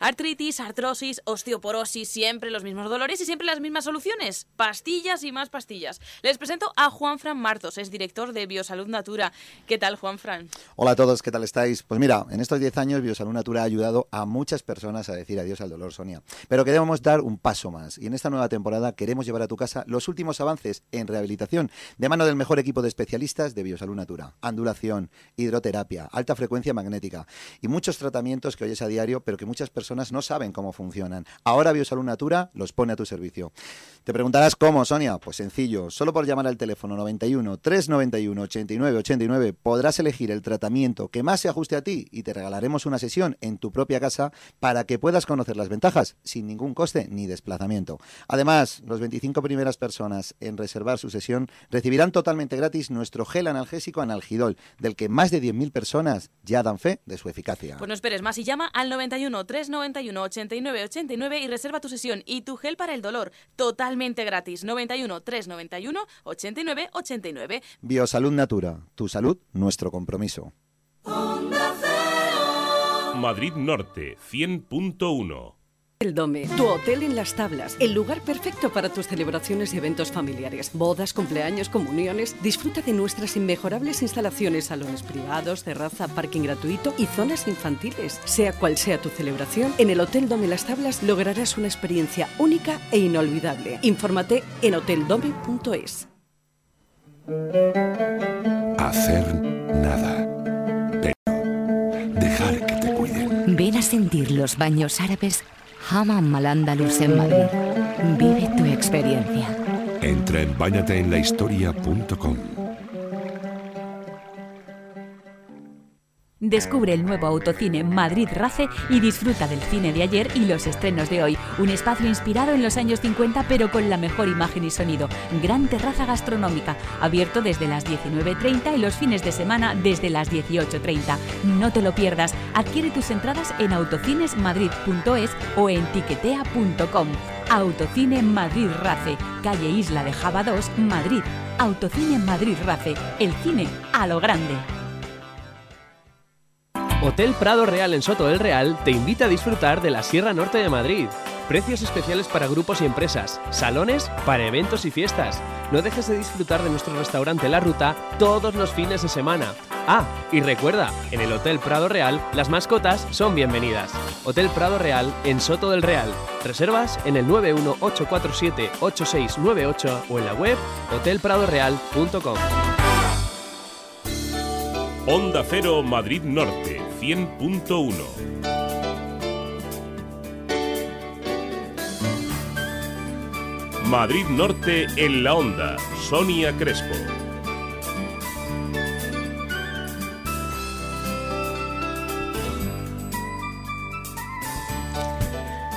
Artritis, artrosis, osteoporosis, siempre los mismos dolores y siempre las mismas soluciones. Pastillas y más pastillas. Les presento a Juan Fran Martos, es director de Biosalud Natura. ¿Qué tal, Juan Fran? Hola a todos, ¿qué tal estáis? Pues mira, en estos 10 años Biosalud Natura ha ayudado a muchas personas a decir adiós al dolor, Sonia. Pero queremos dar un paso más y en esta nueva temporada queremos llevar a tu casa los últimos avances en rehabilitación de mano del mejor equipo de especialistas de Biosalud Natura. Andulación, hidroterapia, alta frecuencia magnética y muchos tratamientos que oyes a diario, pero que muchas personas no saben cómo funcionan. Ahora Biosalud Natura los pone a tu servicio. Te preguntarás cómo, Sonia. Pues sencillo, solo por llamar al teléfono 91 391 89 89 podrás elegir el tratamiento que más se ajuste a ti y te regalaremos una sesión en tu propia casa para que puedas conocer las ventajas sin ningún coste ni desplazamiento. Además, los 25 primeras personas en reservar su sesión recibirán totalmente gratis nuestro gel analgésico Analgidol, del que más de 10.000 personas ya dan fe de su eficacia. Pues no esperes más y llama al 91 391 91 89 89 y reserva tu sesión y tu gel para el dolor totalmente gratis. 91 391 89 89. Biosalud Natura, tu salud, nuestro compromiso. Madrid Norte 100.1 el Dome, tu hotel en las tablas, el lugar perfecto para tus celebraciones y eventos familiares, bodas, cumpleaños, comuniones. Disfruta de nuestras inmejorables instalaciones, salones privados, terraza, parking gratuito y zonas infantiles. Sea cual sea tu celebración, en el Hotel Dome Las Tablas lograrás una experiencia única e inolvidable. Infórmate en hoteldome.es. Hacer nada, pero dejar que te cuiden. Ven a sentir los baños árabes Hammam Al Andalus en Madrid. Vive tu experiencia. Entra en bañateenlahistoria.com. Descubre el nuevo autocine Madrid Race y disfruta del cine de ayer y los estrenos de hoy. Un espacio inspirado en los años 50 pero con la mejor imagen y sonido. Gran terraza gastronómica, abierto desde las 19.30 y los fines de semana desde las 18.30. No te lo pierdas. Adquiere tus entradas en autocinesmadrid.es o en tiquetea.com. Autocine Madrid Race, calle Isla de Java 2, Madrid. Autocine Madrid Race, el cine a lo grande. Hotel Prado Real en Soto del Real te invita a disfrutar de la Sierra Norte de Madrid. Precios especiales para grupos y empresas, salones para eventos y fiestas. No dejes de disfrutar de nuestro restaurante La Ruta todos los fines de semana. Ah, y recuerda, en el Hotel Prado Real las mascotas son bienvenidas. Hotel Prado Real en Soto del Real. Reservas en el 918478698 o en la web hotelpradoreal.com. Onda Cero Madrid Norte 100.1 Madrid Norte en la Onda, Sonia Crespo.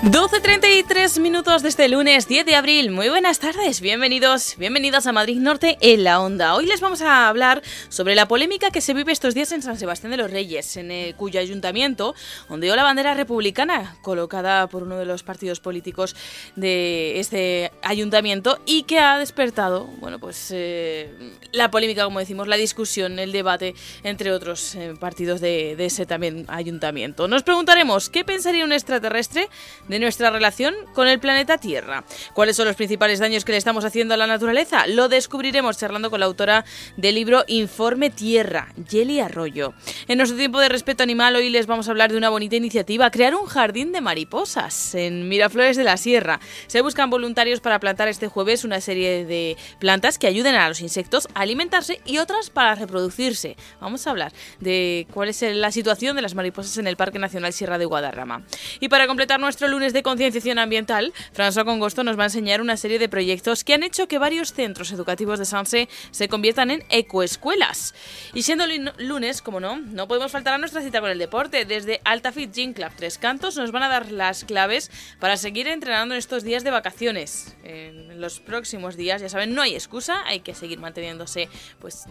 12.33 minutos de este lunes 10 de abril. Muy buenas tardes, bienvenidos, bienvenidos a Madrid Norte en la Onda. Hoy les vamos a hablar sobre la polémica que se vive estos días en San Sebastián de los Reyes, en el, cuyo ayuntamiento ondeó la bandera republicana colocada por uno de los partidos políticos de este ayuntamiento y que ha despertado, bueno, pues eh, la polémica, como decimos, la discusión, el debate entre otros eh, partidos de ese también ayuntamiento. Nos preguntaremos qué pensaría un extraterrestre de nuestra relación con el planeta Tierra. ¿Cuáles son los principales daños que le estamos haciendo a la naturaleza? Lo descubriremos charlando con la autora del libro Informe Tierra, Yeli Arroyo. En nuestro tiempo de respeto animal hoy les vamos a hablar de una bonita iniciativa, crear un jardín de mariposas en Miraflores de la Sierra. Se buscan voluntarios para plantar este jueves una serie de plantas que ayuden a los insectos a alimentarse y otras para reproducirse. Vamos a hablar de cuál es la situación de las mariposas en el Parque Nacional Sierra de Guadarrama. Y para completar nuestro lunes de concienciación ambiental, François Congosto nos va a enseñar una serie de proyectos que han hecho que varios centros educativos de Sanse se conviertan en ecoescuelas. Y siendo lunes, como no, no podemos faltar a nuestra cita con el deporte. Desde Altafit Gym Club Tres Cantos nos van a dar las claves para seguir entrenando en estos días de vacaciones. En los próximos días, ya saben, no hay excusa, hay que seguir manteniéndose pues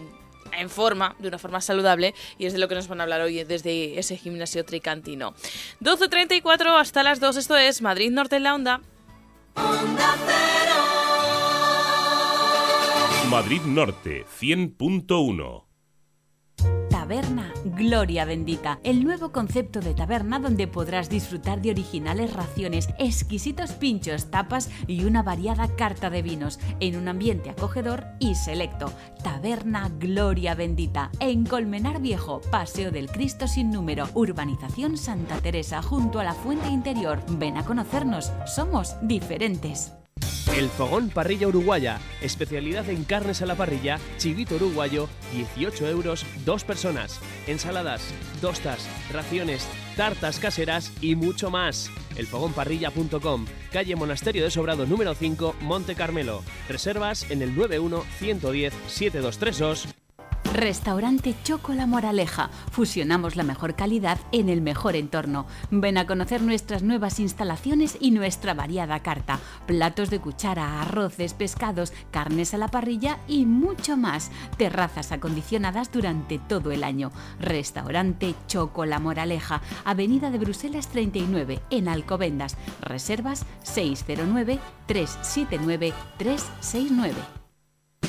en forma, de una forma saludable, y es de lo que nos van a hablar hoy desde ese gimnasio tricantino. 12.34 hasta las 2, esto es Madrid Norte en la Onda. Madrid Norte 100.1 Taberna Gloria Bendita, el nuevo concepto de taberna donde podrás disfrutar de originales raciones, exquisitos pinchos, tapas y una variada carta de vinos en un ambiente acogedor y selecto. Taberna Gloria Bendita, en Colmenar Viejo, Paseo del Cristo sin número, Urbanización Santa Teresa, junto a la Fuente Interior. Ven a conocernos, somos diferentes. El Fogón Parrilla Uruguaya, especialidad en carnes a la parrilla, chivito uruguayo, 18 euros, dos personas. Ensaladas, tostas, raciones, tartas caseras y mucho más. Elfogonparrilla.com, calle Monasterio de Sobrado número 5, Monte Carmelo. Reservas en el 91 110 7232 Restaurante Choco La Moraleja. Fusionamos la mejor calidad en el mejor entorno. Ven a conocer nuestras nuevas instalaciones y nuestra variada carta. Platos de cuchara, arroces, pescados, carnes a la parrilla y mucho más. Terrazas acondicionadas durante todo el año. Restaurante Choco La Moraleja. Avenida de Bruselas 39 en Alcobendas. Reservas 609 379 369.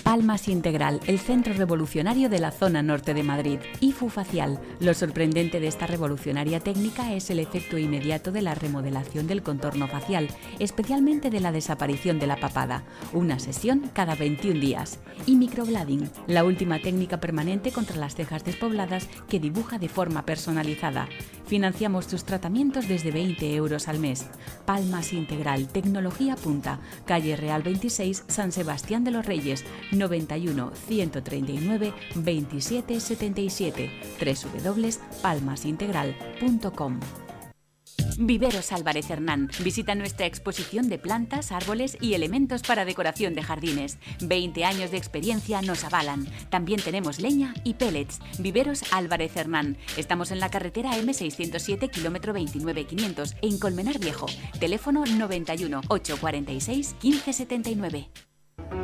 Palmas Integral, el centro revolucionario de la zona norte de Madrid. IFU Facial. Lo sorprendente de esta revolucionaria técnica es el efecto inmediato de la remodelación del contorno facial, especialmente de la desaparición de la papada. Una sesión cada 21 días. Y microblading, la última técnica permanente contra las cejas despobladas que dibuja de forma personalizada. Financiamos tus tratamientos desde 20 euros al mes. Palmas Integral, tecnología punta, calle Real 26, San Sebastián de los Reyes, 91 139 27 77 www.palmasintegral.com Viveros Álvarez Hernán. Visita nuestra exposición de plantas, árboles y elementos para decoración de jardines. 20 años de experiencia nos avalan. También tenemos leña y pellets. Viveros Álvarez Hernán. Estamos en la carretera M607, kilómetro 29500, en Colmenar Viejo. Teléfono 91 846 1579.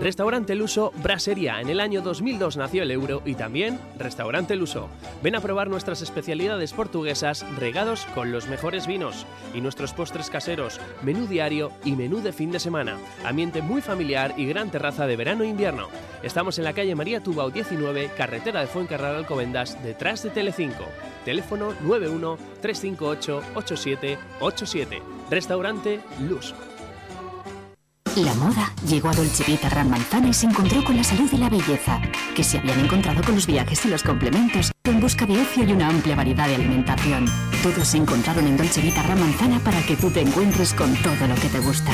Restaurante Luso Brasería. En el año 2002 nació el euro y también Restaurante Luso. Ven a probar nuestras especialidades portuguesas regados con los mejores vinos y nuestros postres caseros, menú diario y menú de fin de semana. Ambiente muy familiar y gran terraza de verano e invierno. Estamos en la calle María Tubao 19, carretera de Fuencarral Alcobendas, detrás de Telecinco. Teléfono 91 358 8787. Restaurante Luso. La moda llegó a Dolce Vita Manzana y se encontró con la salud y la belleza, que se habían encontrado con los viajes y los complementos, en busca de ocio y una amplia variedad de alimentación. Todos se encontraron en Dolce Vita Manzana para que tú te encuentres con todo lo que te gusta.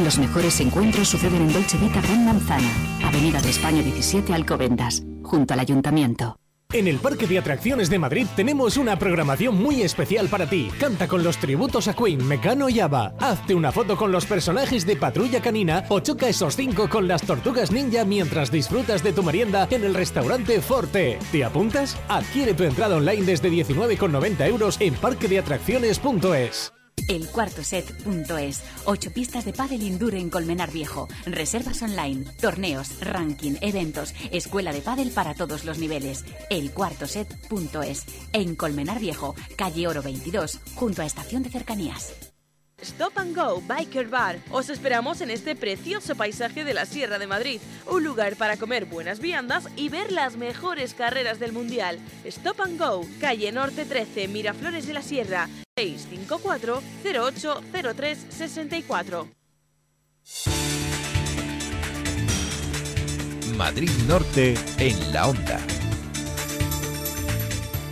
Los mejores encuentros suceden en Dolce Vita Manzana, Avenida de España 17 Alcobendas, junto al Ayuntamiento. En el Parque de Atracciones de Madrid tenemos una programación muy especial para ti. Canta con los tributos a Queen, Mecano y Ava. Hazte una foto con los personajes de Patrulla Canina o choca esos cinco con las tortugas ninja mientras disfrutas de tu merienda en el restaurante Forte. ¿Te apuntas? Adquiere tu entrada online desde 19,90 euros en parquedeatracciones.es. Elcuartoset.es. Ocho pistas de pádel indoor en Colmenar Viejo. Reservas online, torneos, ranking, eventos, escuela de pádel para todos los niveles. Elcuartoset.es. En Colmenar Viejo, calle Oro 22, junto a Estación de Cercanías. Stop and Go Biker Bar. Os esperamos en este precioso paisaje de la Sierra de Madrid, un lugar para comer buenas viandas y ver las mejores carreras del Mundial. Stop and Go, calle Norte 13, Miraflores de la Sierra, 654 0803 64. Madrid Norte en la onda.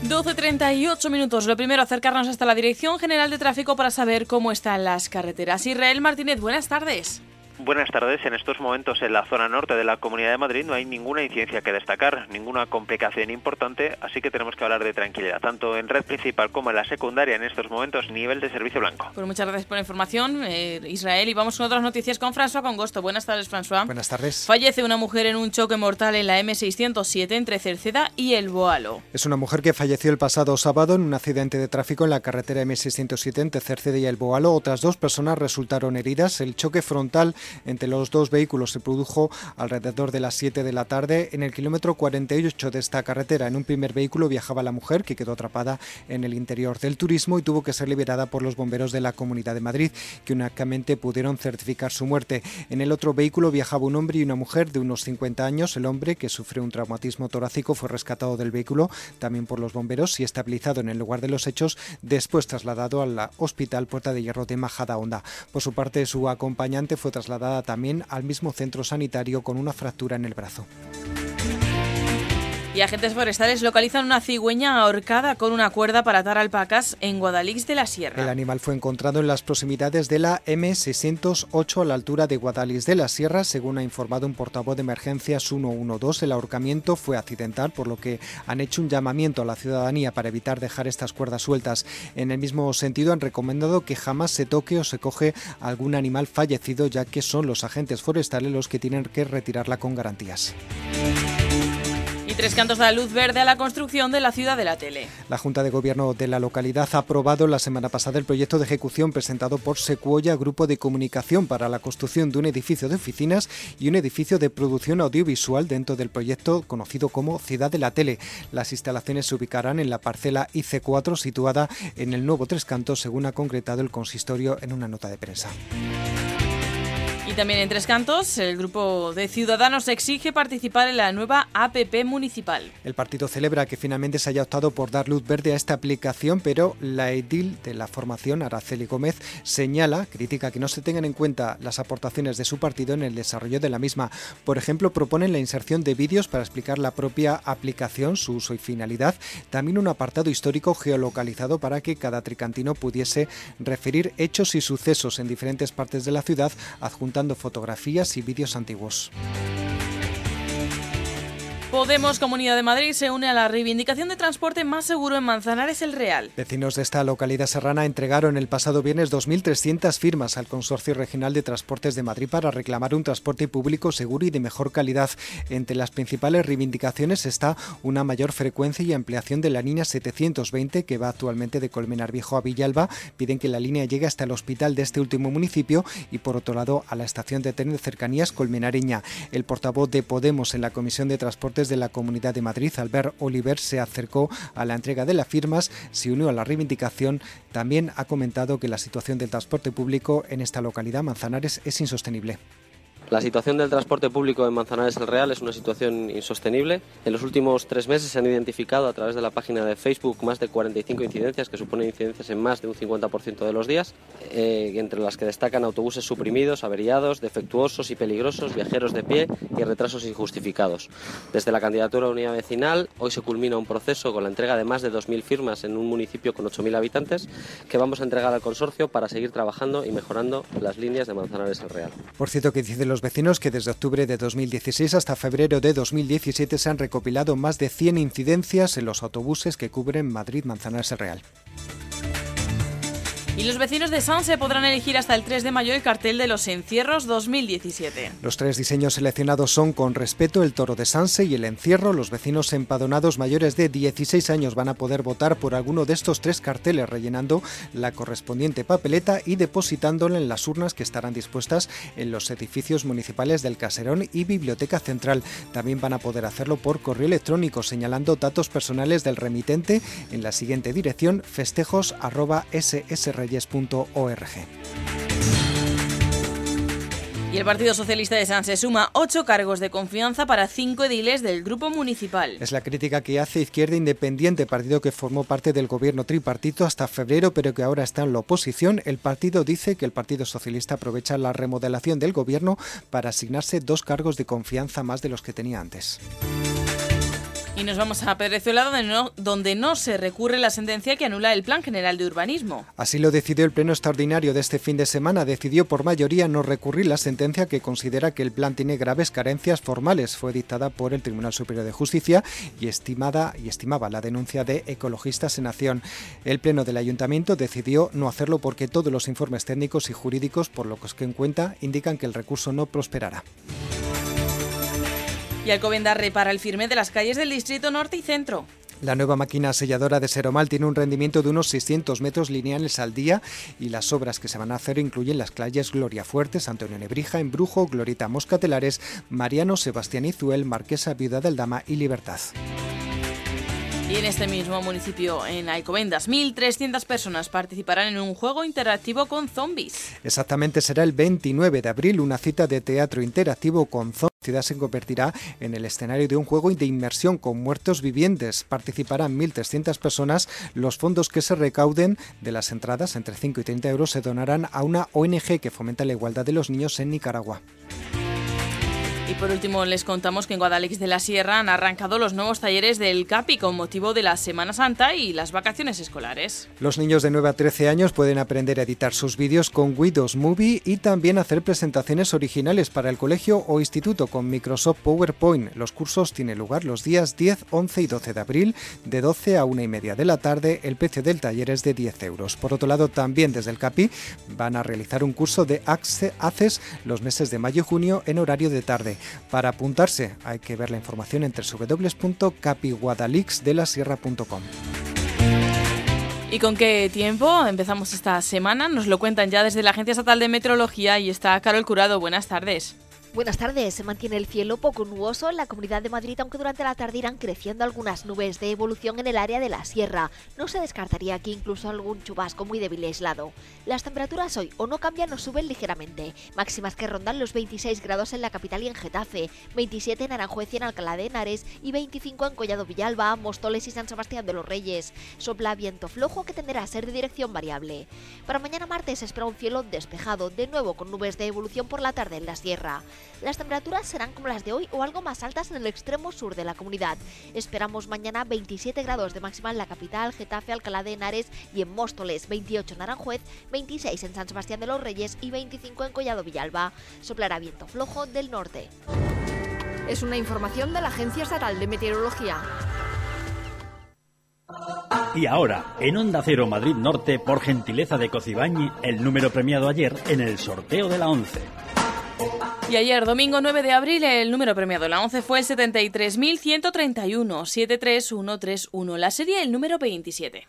12.38 minutos. Lo primero, acercarnos hasta la Dirección General de Tráfico para saber cómo están las carreteras. Israel Martínez, buenas tardes. Buenas tardes. En estos momentos en la zona norte de la Comunidad de Madrid no hay ninguna incidencia que destacar, ninguna complicación importante, así que tenemos que hablar de tranquilidad, tanto en red principal como en la secundaria en estos momentos, nivel de servicio blanco. Pues muchas gracias por la información, eh, Israel. Y vamos con otras noticias con François Congosto. Buenas tardes, François. Buenas tardes. Fallece una mujer en un choque mortal en la M607 entre Cerceda y El Boalo. Es una mujer que falleció el pasado sábado en un accidente de tráfico en la carretera M607 entre Cerceda y El Boalo. Otras dos personas resultaron heridas. El choque frontal entre los dos vehículos se produjo alrededor de las 7 de la tarde en el kilómetro 48 de esta carretera. En un primer vehículo viajaba la mujer que quedó atrapada en el interior del turismo y tuvo que ser liberada por los bomberos de la Comunidad de Madrid, que únicamente pudieron certificar su muerte. En el otro vehículo viajaba un hombre y una mujer de unos 50 años. El hombre, que sufrió un traumatismo torácico, fue rescatado del vehículo también por los bomberos y estabilizado en el lugar de los hechos, después trasladado al Hospital Puerta de Hierro de Majadahonda. Por su parte, su acompañante fue trasladada también al mismo centro sanitario con una fractura en el brazo. Y agentes forestales localizan una cigüeña ahorcada con una cuerda para atar alpacas en Guadalix de la Sierra. El animal fue encontrado en las proximidades de la M608 a la altura de Guadalix de la Sierra, según ha informado un portavoz de emergencias 112. El ahorcamiento fue accidental, por lo que han hecho un llamamiento a la ciudadanía para evitar dejar estas cuerdas sueltas. En el mismo sentido, han recomendado que jamás se toque o se coge algún animal fallecido, ya que son los agentes forestales los que tienen que retirarla con garantías. Tres Cantos da luz verde a la construcción de la ciudad de la tele. La Junta de Gobierno de la localidad ha aprobado la semana pasada el proyecto de ejecución presentado por Secuoya Grupo de Comunicación para la construcción de un edificio de oficinas y un edificio de producción audiovisual dentro del proyecto conocido como Ciudad de la Tele. Las instalaciones se ubicarán en la parcela IC4 situada en el nuevo Tres Cantos, según ha concretado el consistorio en una nota de prensa. Y también en Tres Cantos, el grupo de ciudadanos exige participar en la nueva APP municipal. El partido celebra que finalmente se haya optado por dar luz verde a esta aplicación, pero la edil de la formación, Araceli Gómez, señala, critica que no se tengan en cuenta las aportaciones de su partido en el desarrollo de la misma. Por ejemplo, proponen la inserción de vídeos para explicar la propia aplicación, su uso y finalidad, también un apartado histórico geolocalizado para que cada tricantino pudiese referir hechos y sucesos en diferentes partes de la ciudad, adjuntando fotografías y vídeos antiguos. Podemos Comunidad de Madrid se une a la reivindicación de transporte más seguro en Manzanares el Real. Vecinos de esta localidad serrana entregaron el pasado viernes 2.300 firmas al Consorcio Regional de Transportes de Madrid para reclamar un transporte público seguro y de mejor calidad. Entre las principales reivindicaciones está una mayor frecuencia y ampliación de la línea 720 que va actualmente de Colmenar Viejo a Villalba. Piden que la línea llegue hasta el hospital de este último municipio y por otro lado a la estación de tren de cercanías Colmenareña. El portavoz de Podemos en la Comisión de De la Comunidad de Madrid, Albert Oliver, se acercó a la entrega de las firmas, se unió a la reivindicación. También ha comentado que la situación del transporte público en esta localidad, Manzanares, es insostenible. La situación del transporte público en Manzanares el Real es una situación insostenible. En los últimos tres meses se han identificado a través de la página de Facebook más de 45 incidencias, que suponen incidencias en más de un 50% de los días, eh, entre las que destacan autobuses suprimidos, averiados, defectuosos y peligrosos, viajeros de pie y retrasos injustificados. Desde la candidatura unidad vecinal, hoy se culmina un proceso con la entrega de más de 2.000 firmas en un municipio con 8.000 habitantes que vamos a entregar al consorcio para seguir trabajando y mejorando las líneas de Manzanares el Real. Por cierto, que dice los los vecinos que desde octubre de 2016 hasta febrero de 2017 se han recopilado más de 100 incidencias en los autobuses que cubren Madrid-Manzanares Real. Y los vecinos de Sanse podrán elegir hasta el 3 de mayo el cartel de los encierros 2017. Los tres diseños seleccionados son Con respeto, el toro de Sanse y el encierro. Los vecinos empadronados mayores de 16 años van a poder votar por alguno de estos tres carteles, rellenando la correspondiente papeleta y depositándola en las urnas que estarán dispuestas en los edificios municipales del Caserón y Biblioteca Central. También van a poder hacerlo por correo electrónico, señalando datos personales del remitente en la siguiente dirección festejos.ssr y el Partido Socialista de San se suma ocho cargos de confianza para cinco ediles del grupo municipal. Es la crítica que hace Izquierda Independiente, partido que formó parte del gobierno tripartito hasta febrero, pero que ahora está en la oposición. El partido dice que el Partido Socialista aprovecha la remodelación del gobierno para asignarse dos cargos de confianza más de los que tenía antes. Y nos vamos a Venezuela, donde no, donde no se recurre la sentencia que anula el Plan General de Urbanismo. Así lo decidió el Pleno Extraordinario de este fin de semana. Decidió por mayoría no recurrir la sentencia que considera que el plan tiene graves carencias formales. Fue dictada por el Tribunal Superior de Justicia y, estimada, y estimaba la denuncia de ecologistas en acción. El Pleno del Ayuntamiento decidió no hacerlo porque todos los informes técnicos y jurídicos, por lo que en cuenta, indican que el recurso no prosperará. Y Alcobendas repara el firme de las calles del Distrito Norte y Centro. La nueva máquina selladora de Seromal tiene un rendimiento de unos 600 metros lineales al día y las obras que se van a hacer incluyen las calles Gloria Fuertes, Antonio Nebrija, Embrujo, Glorita Moscatelares, Mariano Sebastián Izuel, Marquesa Viuda del Dama y Libertad. Y en este mismo municipio, en Alcobendas, 1.300 personas participarán en un juego interactivo con zombies. Exactamente será el 29 de abril una cita de teatro interactivo con zombies. La ciudad se convertirá en el escenario de un juego de inmersión con muertos vivientes. Participarán 1.300 personas. Los fondos que se recauden de las entradas, entre 5 y 30 euros, se donarán a una ONG que fomenta la igualdad de los niños en Nicaragua. Y por último les contamos que en Guadalix de la Sierra han arrancado los nuevos talleres del CAPI con motivo de la Semana Santa y las vacaciones escolares. Los niños de 9 a 13 años pueden aprender a editar sus vídeos con Windows Movie y también hacer presentaciones originales para el colegio o instituto con Microsoft PowerPoint. Los cursos tienen lugar los días 10, 11 y 12 de abril de 12 a 1 y media de la tarde. El precio del taller es de 10 euros. Por otro lado, también desde el CAPI van a realizar un curso de ACES los meses de mayo y junio en horario de tarde. Para apuntarse hay que ver la información en www.capiguadalixdelasierra.com. ¿Y con qué tiempo empezamos esta semana? Nos lo cuentan ya desde la Agencia Estatal de Meteorología y está Carol Curado. Buenas tardes. Buenas tardes. Se mantiene el cielo poco nuboso en la Comunidad de Madrid, aunque durante la tarde irán creciendo algunas nubes de evolución en el área de la sierra. No se descartaría aquí incluso algún chubasco muy débil y aislado. Las temperaturas hoy o no cambian o suben ligeramente, máximas que rondan los 26 grados en la capital y en Getafe, 27 en Aranjuez y en Alcalá de Henares y 25 en Collado Villalba, Móstoles y San Sebastián de los Reyes. Sopla viento flojo que tenderá a ser de dirección variable. Para mañana martes espera un cielo despejado, de nuevo con nubes de evolución por la tarde en la sierra. Las temperaturas serán como las de hoy o algo más altas en el extremo sur de la comunidad. Esperamos mañana 27 grados de máxima en la capital, Getafe, Alcalá de Henares y en Móstoles, 28 en Aranjuez, 26 en San Sebastián de los Reyes y 25 en Collado Villalba. Soplará viento flojo del norte. Es una información de la Agencia Estatal de Meteorología. Y ahora, en Onda Cero Madrid Norte, por gentileza de Cocibañi, el número premiado ayer en el sorteo de la 11. Y ayer, domingo 9 de abril, el número premiado la 11 fue el 73.131, 73131, la serie el número 27.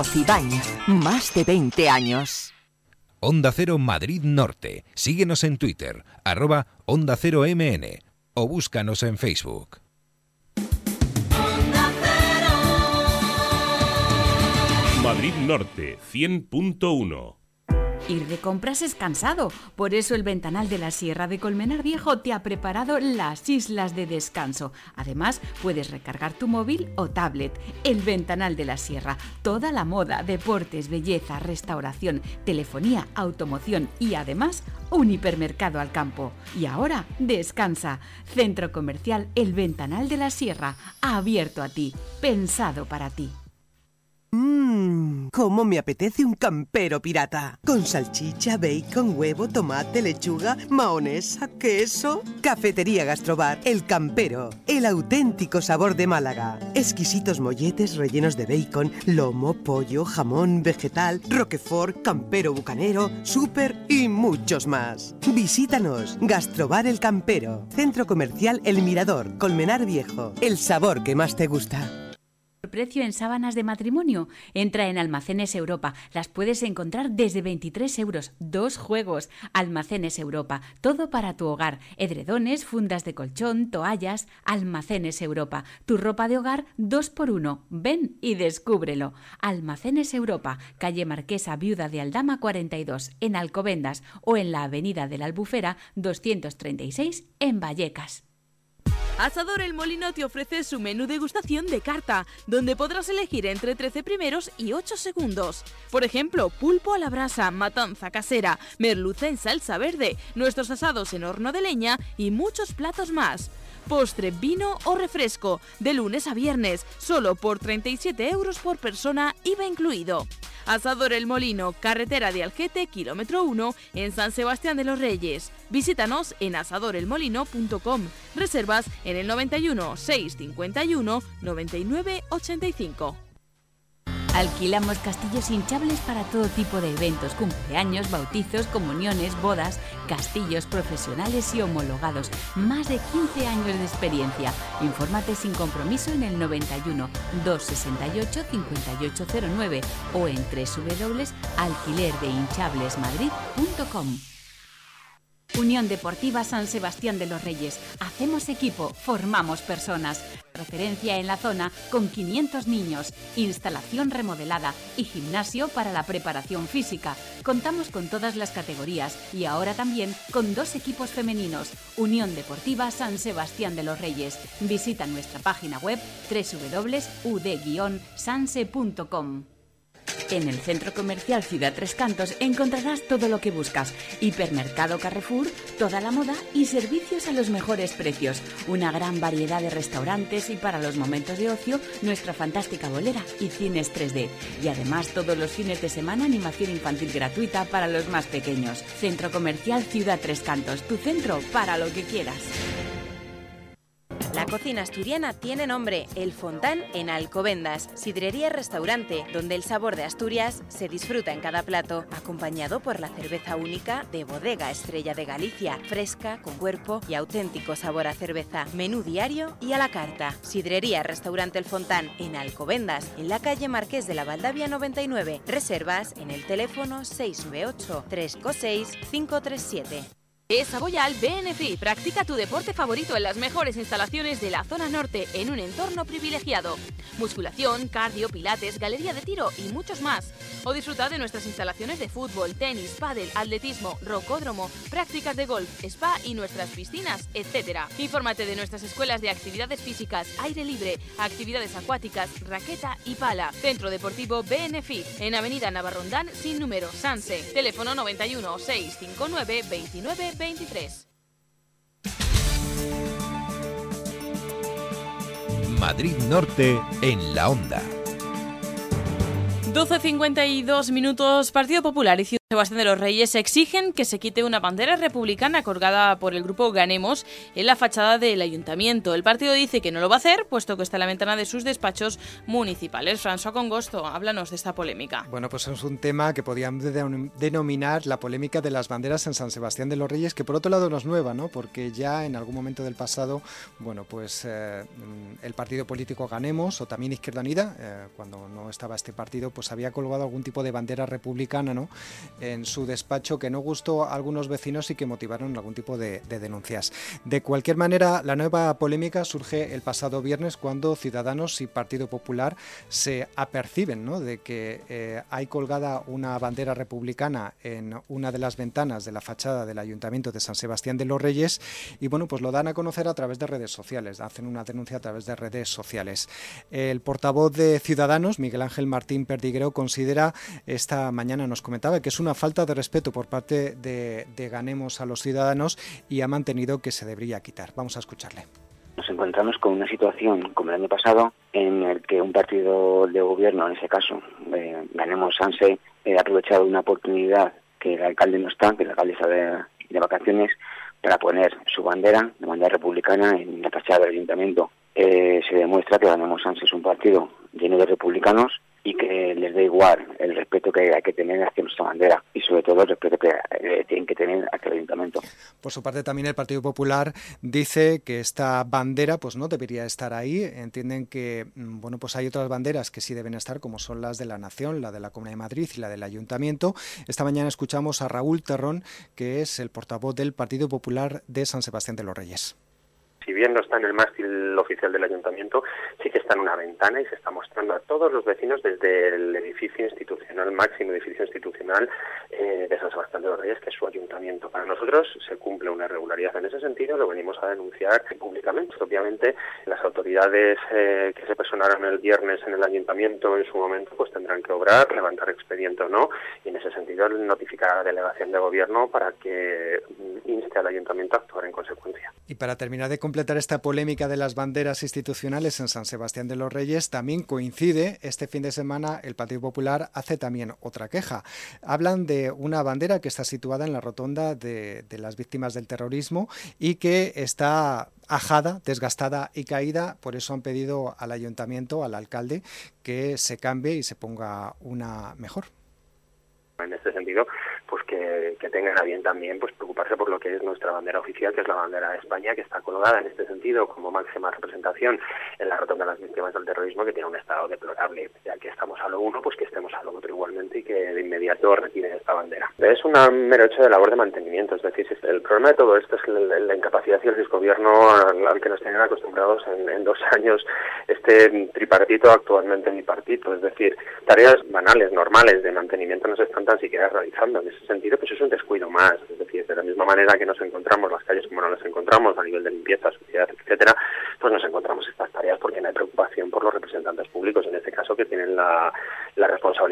Cocibañ, más de 20 años. Onda Cero Madrid Norte. Síguenos en Twitter, arroba Onda Cero MN o búscanos en Facebook. Madrid Norte 100.1 Ir de compras es cansado, por eso el Ventanal de la Sierra de Colmenar Viejo te ha preparado las islas de descanso. Además, puedes recargar tu móvil o tablet. El Ventanal de la Sierra, toda la moda, deportes, belleza, restauración, telefonía, automoción y además un hipermercado al campo. Y ahora, descansa. Centro Comercial El Ventanal de la Sierra, abierto a ti, pensado para ti. Mmm, cómo me apetece un campero pirata. Con salchicha, bacon, huevo, tomate, lechuga, mahonesa, queso. Cafetería Gastrobar, El Campero. El auténtico sabor de Málaga. Exquisitos molletes rellenos de bacon, lomo, pollo, jamón, vegetal, roquefort, campero bucanero, súper y muchos más. Visítanos. Gastrobar El Campero. Centro Comercial El Mirador, Colmenar Viejo. El sabor que más te gusta precio en sábanas de matrimonio. Entra en Almacenes Europa. Las puedes encontrar desde 23 euros. Dos juegos. Almacenes Europa. Todo para tu hogar. Edredones, fundas de colchón, toallas. Almacenes Europa. Tu ropa de hogar dos por uno. Ven y descúbrelo. Almacenes Europa. Calle Marquesa Viuda de Aldama 42 en Alcobendas o en la Avenida de la Albufera 236 en Vallecas. Asador El Molino te ofrece su menú degustación de carta, donde podrás elegir entre 13 primeros y 8 segundos. Por ejemplo, pulpo a la brasa, matanza casera, merluza en salsa verde, nuestros asados en horno de leña y muchos platos más. Postre, vino o refresco, de lunes a viernes, solo por 37 euros por persona, IVA incluido. Asador El Molino, carretera de Algete, kilómetro 1, en San Sebastián de los Reyes. Visítanos en asadorelmolino.com. Reservas en el 91 651 99 85. Alquilamos castillos hinchables para todo tipo de eventos, cumpleaños, bautizos, comuniones, bodas, castillos profesionales y homologados. Más de 15 años de experiencia. Infórmate sin compromiso en el 91 268 5809 o en www.alquilerdeinchablesmadrid.com. Unión Deportiva San Sebastián de los Reyes. Hacemos equipo, formamos personas. Referencia en la zona con 500 niños, instalación remodelada y gimnasio para la preparación física. Contamos con todas las categorías y ahora también con dos equipos femeninos. Unión Deportiva San Sebastián de los Reyes. Visita nuestra página web www.ud-sanse.com. En el Centro Comercial Ciudad Tres Cantos encontrarás todo lo que buscas. Hipermercado Carrefour, toda la moda y servicios a los mejores precios. Una gran variedad de restaurantes y para los momentos de ocio, nuestra fantástica bolera y cines 3D. Y además todos los fines de semana animación infantil gratuita para los más pequeños. Centro Comercial Ciudad Tres Cantos, tu centro para lo que quieras. La cocina asturiana tiene nombre, El Fontán en Alcobendas, sidrería restaurante, donde el sabor de Asturias se disfruta en cada plato, acompañado por la cerveza única de Bodega Estrella de Galicia, fresca, con cuerpo y auténtico sabor a cerveza, menú diario y a la carta. Sidrería Restaurante El Fontán en Alcobendas, en la calle Marqués de la Valdavia 99. Reservas en el teléfono 698 356 537. Es Saboyal BNFI. Practica tu deporte favorito en las mejores instalaciones de la zona norte en un entorno privilegiado. Musculación, cardio, pilates, galería de tiro y muchos más. O disfruta de nuestras instalaciones de fútbol, tenis, pádel, atletismo, rocódromo, prácticas de golf, spa y nuestras piscinas, etc. Infórmate de nuestras escuelas de actividades físicas, aire libre, actividades acuáticas, raqueta y pala. Centro Deportivo BNFI en Avenida Navarrondán sin número Sanse. Teléfono 91 659 29 23. Madrid Norte en la onda. 12.52 minutos. Partido Popular y Ciudad Sebastián de los Reyes exigen que se quite una bandera republicana colgada por el grupo Ganemos en la fachada del ayuntamiento. El partido dice que no lo va a hacer, puesto que está en la ventana de sus despachos municipales. François Congosto, háblanos de esta polémica. Bueno, pues es un tema que podíamos denominar la polémica de las banderas en San Sebastián de los Reyes, que por otro lado no es nueva, ¿no? Porque ya en algún momento del pasado, bueno, pues eh, el partido político Ganemos o también Izquierda Unida, eh, cuando no estaba este partido, pues había colgado algún tipo de bandera republicana, ¿no? En su despacho que no gustó a algunos vecinos y que motivaron algún tipo de, denuncias. De cualquier manera, la nueva polémica surge el pasado viernes cuando Ciudadanos y Partido Popular se aperciben ¿no? de que eh, hay colgada una bandera republicana en una de las ventanas de la fachada del Ayuntamiento de San Sebastián de los Reyes y bueno, pues lo dan a conocer a través de redes sociales, hacen una denuncia a través de redes sociales. El portavoz de Ciudadanos, Miguel Ángel Martín Perdiguero, considera, esta mañana nos comentaba, que es una falta de respeto por parte de, Ganemos a los ciudadanos y ha mantenido que se debería quitar. Vamos a escucharle. Nos encontramos con una situación como el año pasado en el que un partido de gobierno, en ese caso, eh, Ganemos Sanse, eh, ha aprovechado una oportunidad que el alcalde no está, que el alcalde está de, vacaciones, para poner su bandera, de bandera republicana, en la fachada del ayuntamiento. Eh, se demuestra que Ganemos Sanse es un partido lleno de republicanos y que les da igual el respeto que hay que tener hacia nuestra bandera y sobre todo el respeto que eh, tienen que tener hacia el ayuntamiento. Por su parte también el Partido Popular dice que esta bandera pues no debería estar ahí, entienden que mm, bueno pues hay otras banderas que sí deben estar como son las de la Nación, la de la Comunidad de Madrid y la del Ayuntamiento. Esta mañana escuchamos a Raúl Terrón que es el portavoz del Partido Popular de San Sebastián de los Reyes si bien no está en el mástil oficial del ayuntamiento, sí que está en una ventana y se está mostrando a todos los vecinos desde el edificio institucional, máximo edificio institucional eh, de San Sebastián de los Reyes, que es su ayuntamiento. Para nosotros se cumple una irregularidad en ese sentido, lo venimos a denunciar públicamente. Obviamente, las autoridades eh, que se personaron el viernes en el ayuntamiento en su momento pues tendrán que obrar, levantar expediente o no, y en ese sentido notificar a la delegación de gobierno para que mm, inste al ayuntamiento a actuar en consecuencia. Y para terminar de completar esta polémica de las banderas institucionales en San Sebastián de los Reyes, también coincide este fin de semana el Partido Popular hace también otra queja. Hablan de una bandera que está situada en la rotonda de, de las víctimas del terrorismo y que está ajada, desgastada y caída, por eso han pedido al ayuntamiento, al alcalde, que se cambie y se ponga una mejor. En este sentido, pues que, tengan a bien también pues preocuparse por lo que es nuestra bandera oficial, que es la bandera de España, que está colgada en este sentido como máxima representación en la rotonda de las víctimas del terrorismo, que tiene un estado deplorable. Ya que estamos a lo uno, pues que estemos a lo otro igualmente y que de inmediato retiren esta bandera. Es un mero hecho de labor de mantenimiento, es decir, el problema de todo esto es la, la incapacidad y el desgobierno al que nos tienen acostumbrados en, en dos años este tripartito, actualmente bipartito, es decir, tareas banales, normales de mantenimiento no se están tan siquiera realizando. En ese sentido, pues es un descuido más. Es decir, de la misma manera que nos encontramos las calles como no las encontramos a nivel de limpieza, suciedad, etcétera, pues nos encontramos estas tareas porque no hay preocupación por los representantes públicos, en este caso, que tienen la, la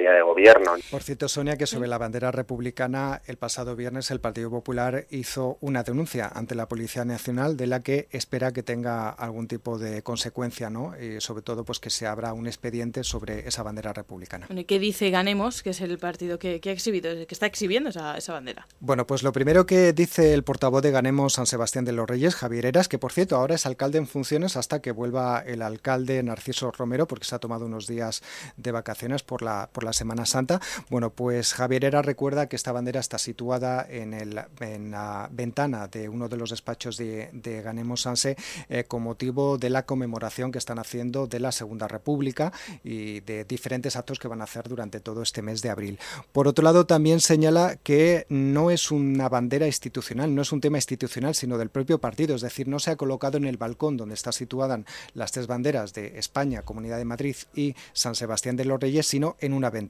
de gobierno. Por cierto, Sonia, que sobre la bandera republicana, el pasado viernes el Partido Popular hizo una denuncia ante la Policía Nacional de la que espera que tenga algún tipo de consecuencia, ¿no? Y sobre todo, pues que se abra un expediente sobre esa bandera republicana. Bueno, ¿y qué dice Ganemos, que es el partido que, que ha exhibido, que está exhibiendo esa, esa, bandera? Bueno, pues lo primero que dice el portavoz de Ganemos San Sebastián de los Reyes, Javier Eras, que por cierto ahora es alcalde en funciones hasta que vuelva el alcalde Narciso Romero, porque se ha tomado unos días de vacaciones por la, por la Semana Santa. Bueno, pues Javier Eras recuerda que esta bandera está situada en, la ventana de uno de los despachos de, de Ganemos Sanse eh, con motivo de la conmemoración que están haciendo de la Segunda República y de diferentes actos que van a hacer durante todo este mes de abril. Por otro lado, también señala que no es una bandera institucional, no es un tema institucional, sino del propio partido, es decir, no se ha colocado en el balcón donde están situadas las tres banderas de España, Comunidad de Madrid y San Sebastián de los Reyes, sino en una ventana.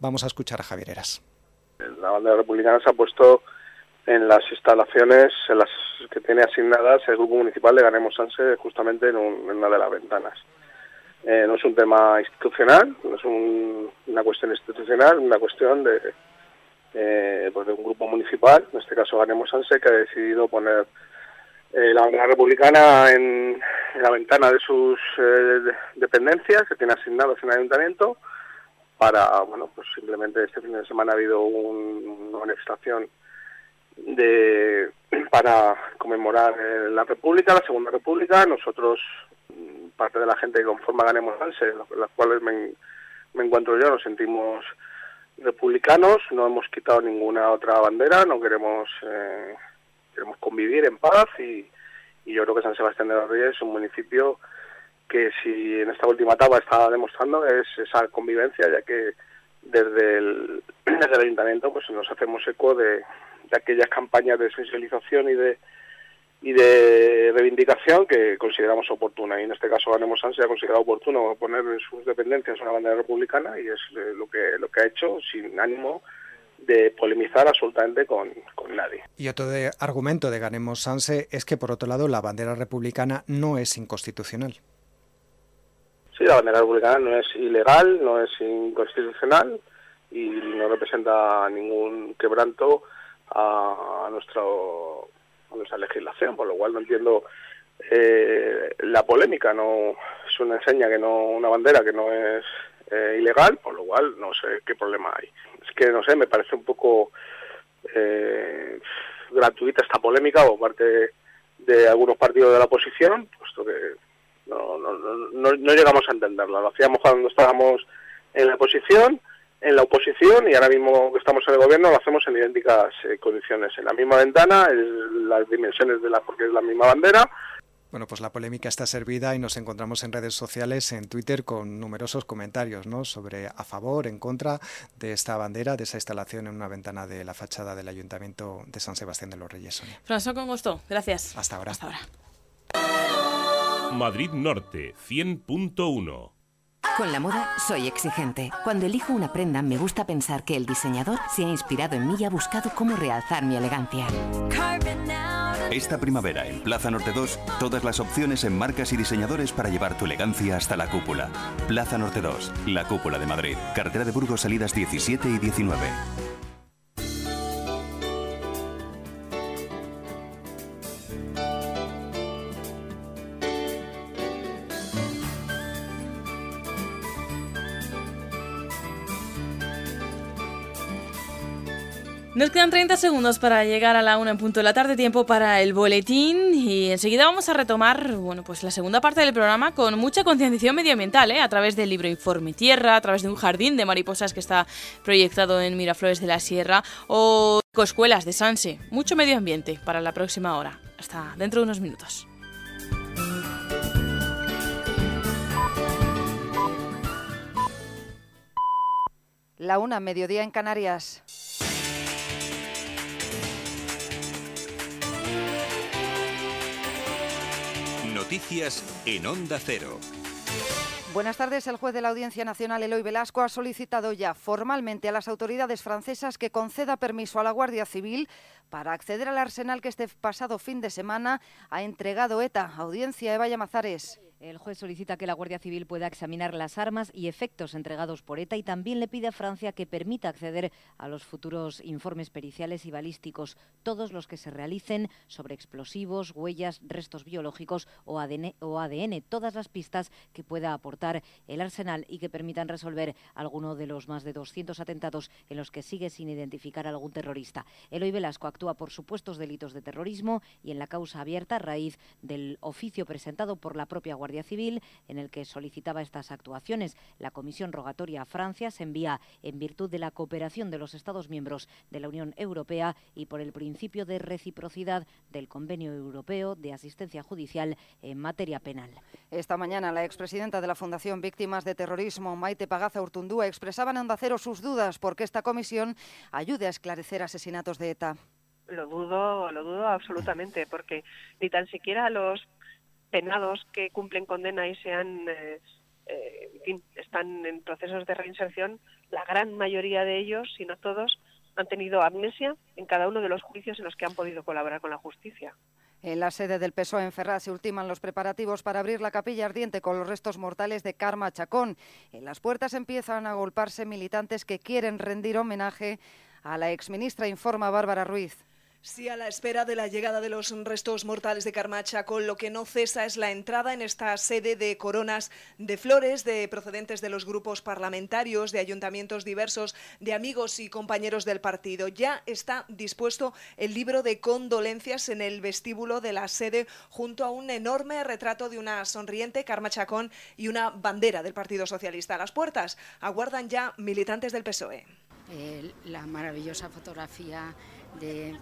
Vamos a escuchar a Javier Eras. La bandera republicana se ha puesto en las instalaciones en las que tiene asignadas el Grupo Municipal de Ganemos Sanse, justamente en, un, en una de las ventanas. Eh, no es un tema institucional, no es un, una cuestión institucional, una cuestión de, eh, pues de un grupo municipal, en este caso Ganemos Sanse, que ha decidido poner eh, la bandera republicana en, en, la ventana de sus dependencias que tiene asignadas en el ayuntamiento para, bueno, pues simplemente este fin de semana ha habido un, una manifestación de para conmemorar eh, la República, la Segunda República. Nosotros, parte de la gente que conforma Ganemos Anse, las cuales me, me encuentro yo, nos sentimos republicanos, no hemos quitado ninguna otra bandera, no queremos eh, queremos convivir en paz y, y yo creo que San Sebastián de los Reyes es un municipio que si en esta última etapa está demostrando es esa convivencia, ya que desde el, ayuntamiento pues nos hacemos eco de, aquellas campañas de sensibilización y de y de reivindicación que consideramos oportuna y en este caso Ganemos se ha considerado oportuno poner en sus dependencias una bandera republicana y es lo que lo que ha hecho sin ánimo de polemizar absolutamente con, con nadie. Y otro de argumento de Ganemos Sanse es que, por otro lado, la bandera republicana no es inconstitucional. La bandera republicana no es ilegal, no es inconstitucional y no representa ningún quebranto a, a nuestro a nuestra legislación, por lo cual no entiendo eh, la polémica, no es una enseña que no una bandera que no es eh, ilegal, por lo cual no sé qué problema hay. Es que no sé, me parece un poco eh, gratuita esta polémica por parte de algunos partidos de la oposición, puesto que no, no, no, no llegamos a entenderla. Lo hacíamos cuando estábamos en la oposición, en la oposición y ahora mismo que estamos en el gobierno lo hacemos en idénticas eh, condiciones, en la misma ventana, en las dimensiones de la porque es la misma bandera. Bueno, pues la polémica está servida y nos encontramos en redes sociales, en Twitter, con numerosos comentarios ¿no? sobre a favor, en contra de esta bandera, de esa instalación en una ventana de la fachada del Ayuntamiento de San Sebastián de los Reyes. Sonia. François, con gusto. Gracias. Hasta ahora. Hasta ahora. Madrid Norte 100.1 con la moda soy exigente. Cuando elijo una prenda me gusta pensar que el diseñador se ha inspirado en mí y ha buscado cómo realzar mi elegancia. Esta primavera en Plaza Norte 2, todas las opciones en marcas y diseñadores para llevar tu elegancia hasta la cúpula. Plaza Norte 2, la cúpula de Madrid. Carretera de Burgos salidas 17 y 19. Nos quedan 30 segundos para llegar a la una en punto de la tarde, tiempo para el boletín y enseguida vamos a retomar, bueno, pues la segunda parte del programa con mucha concienciación medioambiental, ¿eh? a través del libro Informe Tierra, a través de un jardín de mariposas que está proyectado en Miraflores de la Sierra o escuelas de Sanse. Mucho medio ambiente para la próxima hora. Hasta dentro de unos minutos. La una, mediodía en Canarias. Noticias en Onda Cero. Buenas tardes. El juez de la Audiencia Nacional, Eloy Velasco, ha solicitado ya formalmente a las autoridades francesas que conceda permiso a la Guardia Civil para acceder al arsenal que este pasado fin de semana ha entregado ETA. Audiencia Eva Llamazares. El juez solicita que la Guardia Civil pueda examinar las armas y efectos entregados por ETA y también le pide a Francia que permita acceder a los futuros informes periciales y balísticos, todos los que se realicen sobre explosivos, huellas, restos biológicos o ADN, o ADN todas las pistas que pueda aportar el arsenal y que permitan resolver alguno de los más de 200 atentados en los que sigue sin identificar a algún terrorista. Eloy Velasco actúa por supuestos delitos de terrorismo y en la causa abierta a raíz del oficio presentado por la propia Guardia Civil en el que solicitaba estas actuaciones. La comisión rogatoria a Francia se envía en virtud de la cooperación de los Estados miembros de la Unión Europea y por el principio de reciprocidad del Convenio Europeo de Asistencia Judicial en materia penal. Esta mañana la expresidenta de la Fundación Víctimas de Terrorismo, Maite Pagaza Urtundúa, expresaba en Onda Cero sus dudas porque esta comisión ayude a esclarecer asesinatos de ETA. Lo dudo, lo dudo absolutamente, porque ni tan siquiera los penados que cumplen condena y sean, eh, eh, en fin, están en procesos de reinserción, la gran mayoría de ellos, si no todos, han tenido amnesia en cada uno de los juicios en los que han podido colaborar con la justicia. En la sede del PSOE en Ferraz se ultiman los preparativos para abrir la capilla ardiente con los restos mortales de Karma Chacón. En las puertas empiezan a golparse militantes que quieren rendir homenaje a la exministra, informa Bárbara Ruiz. Sí, a la espera de la llegada de los restos mortales de Carmacha, con lo que no cesa es la entrada en esta sede de coronas de flores de procedentes de los grupos parlamentarios, de ayuntamientos diversos, de amigos y compañeros del partido. Ya está dispuesto el libro de condolencias en el vestíbulo de la sede, junto a un enorme retrato de una sonriente Karma Chacón y una bandera del Partido Socialista. A las puertas aguardan ya militantes del PSOE. Eh, la maravillosa fotografía de,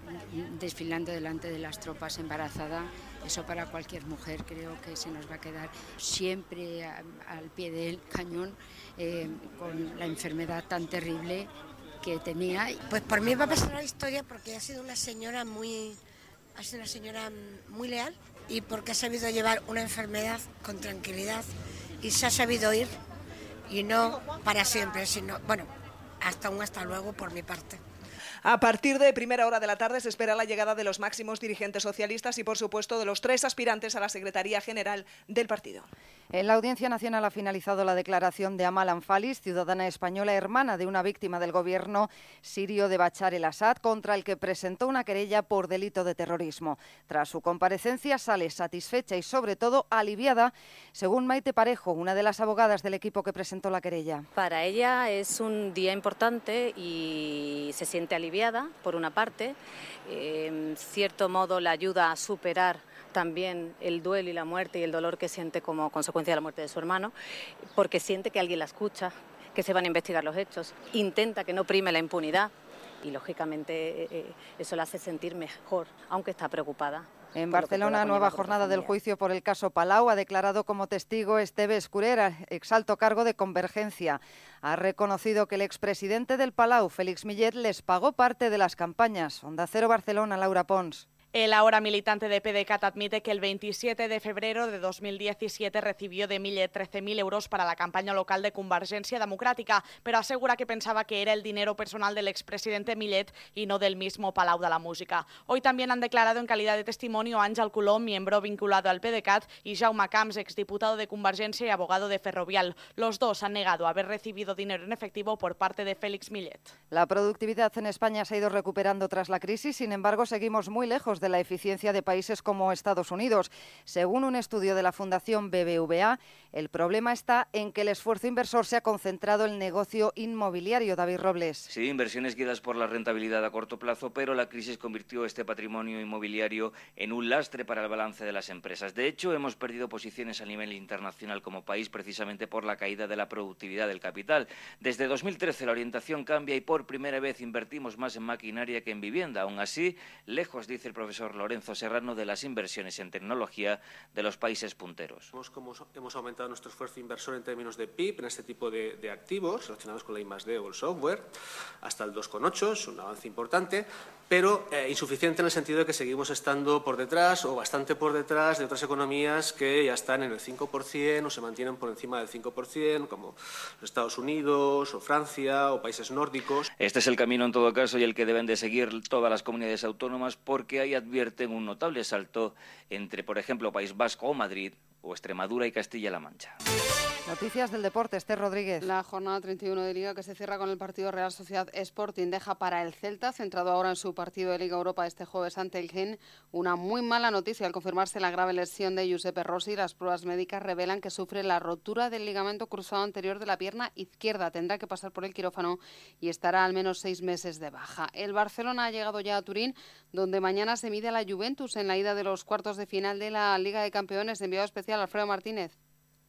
desfilando delante de las tropas embarazada, eso para cualquier mujer creo que se nos va a quedar siempre al pie del cañón eh, con la enfermedad tan terrible que tenía. Pues por mí va a pasar la historia porque ha sido una señora muy, ha sido una señora muy leal y porque ha sabido llevar una enfermedad con tranquilidad y se ha sabido ir y no para siempre, sino, bueno, hasta un hasta luego por mi parte. A partir de primera hora de la tarde se espera la llegada de los máximos dirigentes socialistas y, por supuesto, de los tres aspirantes a la Secretaría General del partido. En la Audiencia Nacional ha finalizado la declaración de Amal Anfalis, ciudadana española hermana de una víctima del gobierno sirio de Bachar el-Assad, contra el que presentó una querella por delito de terrorismo. Tras su comparecencia sale satisfecha y sobre todo aliviada, según Maite Parejo, una de las abogadas del equipo que presentó la querella. Para ella es un día importante y se siente aliviada, por una parte. En cierto modo la ayuda a superar también el duelo y la muerte y el dolor que siente como consecuencia de la muerte de su hermano, porque siente que alguien la escucha, que se van a investigar los hechos, intenta que no prime la impunidad y lógicamente eh, eh, eso la hace sentir mejor, aunque está preocupada. En Barcelona, nueva jornada del juicio por el caso Palau. Ha declarado como testigo Esteve Escurera, exalto cargo de Convergencia. Ha reconocido que el expresidente del Palau, Félix Millet, les pagó parte de las campañas. Onda Cero Barcelona, Laura Pons. El ahora militante de PDCAT admite que el 27 de febrero de 2017 recibió de Millet 13.000 euros para la campaña local de Convergencia Democrática, pero asegura que pensaba que era el dinero personal del expresidente Millet y no del mismo Palau de la Música. Hoy también han declarado en calidad de testimonio Ángel Colom, miembro vinculado al PDCAT, y Jaume Camps, exdiputado de Convergencia y abogado de Ferrovial. Los dos han negado haber recibido dinero en efectivo por parte de Félix Millet. La productividad en España se ha ido recuperando tras la crisis, sin embargo, seguimos muy lejos de la eficiencia de países como Estados Unidos. Según un estudio de la Fundación BBVA, el problema está en que el esfuerzo inversor se ha concentrado en el negocio inmobiliario. David Robles. Sí, inversiones guiadas por la rentabilidad a corto plazo, pero la crisis convirtió este patrimonio inmobiliario en un lastre para el balance de las empresas. De hecho, hemos perdido posiciones a nivel internacional como país precisamente por la caída de la productividad del capital. Desde 2013 la orientación cambia y por primera vez invertimos más en maquinaria que en vivienda. Aún así, lejos, dice el profesor Lorenzo Serrano, de las inversiones en tecnología de los países punteros. Hemos aumentado nuestro esfuerzo inversor en términos de PIB en este tipo de, de activos relacionados con la I+D o el software, hasta el 2,8, es un avance importante, pero eh, insuficiente en el sentido de que seguimos estando por detrás o bastante por detrás de otras economías que ya están en el 5% o se mantienen por encima del 5%, como Estados Unidos o Francia o países nórdicos. Este es el camino en todo caso y el que deben de seguir todas las comunidades autónomas porque ahí advierten un notable salto entre, por ejemplo, País Vasco o Madrid o Extremadura y Castilla-La Mancha. Noticias del deporte, Esther Rodríguez. La jornada 31 de Liga que se cierra con el partido Real Sociedad Sporting deja para el Celta, centrado ahora en su partido de Liga Europa este jueves ante el Gen, una muy mala noticia al confirmarse la grave lesión de Giuseppe Rossi. Las pruebas médicas revelan que sufre la rotura del ligamento cruzado anterior de la pierna izquierda. Tendrá que pasar por el quirófano y estará al menos seis meses de baja. El Barcelona ha llegado ya a Turín, donde mañana se mide a la Juventus en la ida de los cuartos de final de la Liga de Campeones. Enviado especial Alfredo Martínez.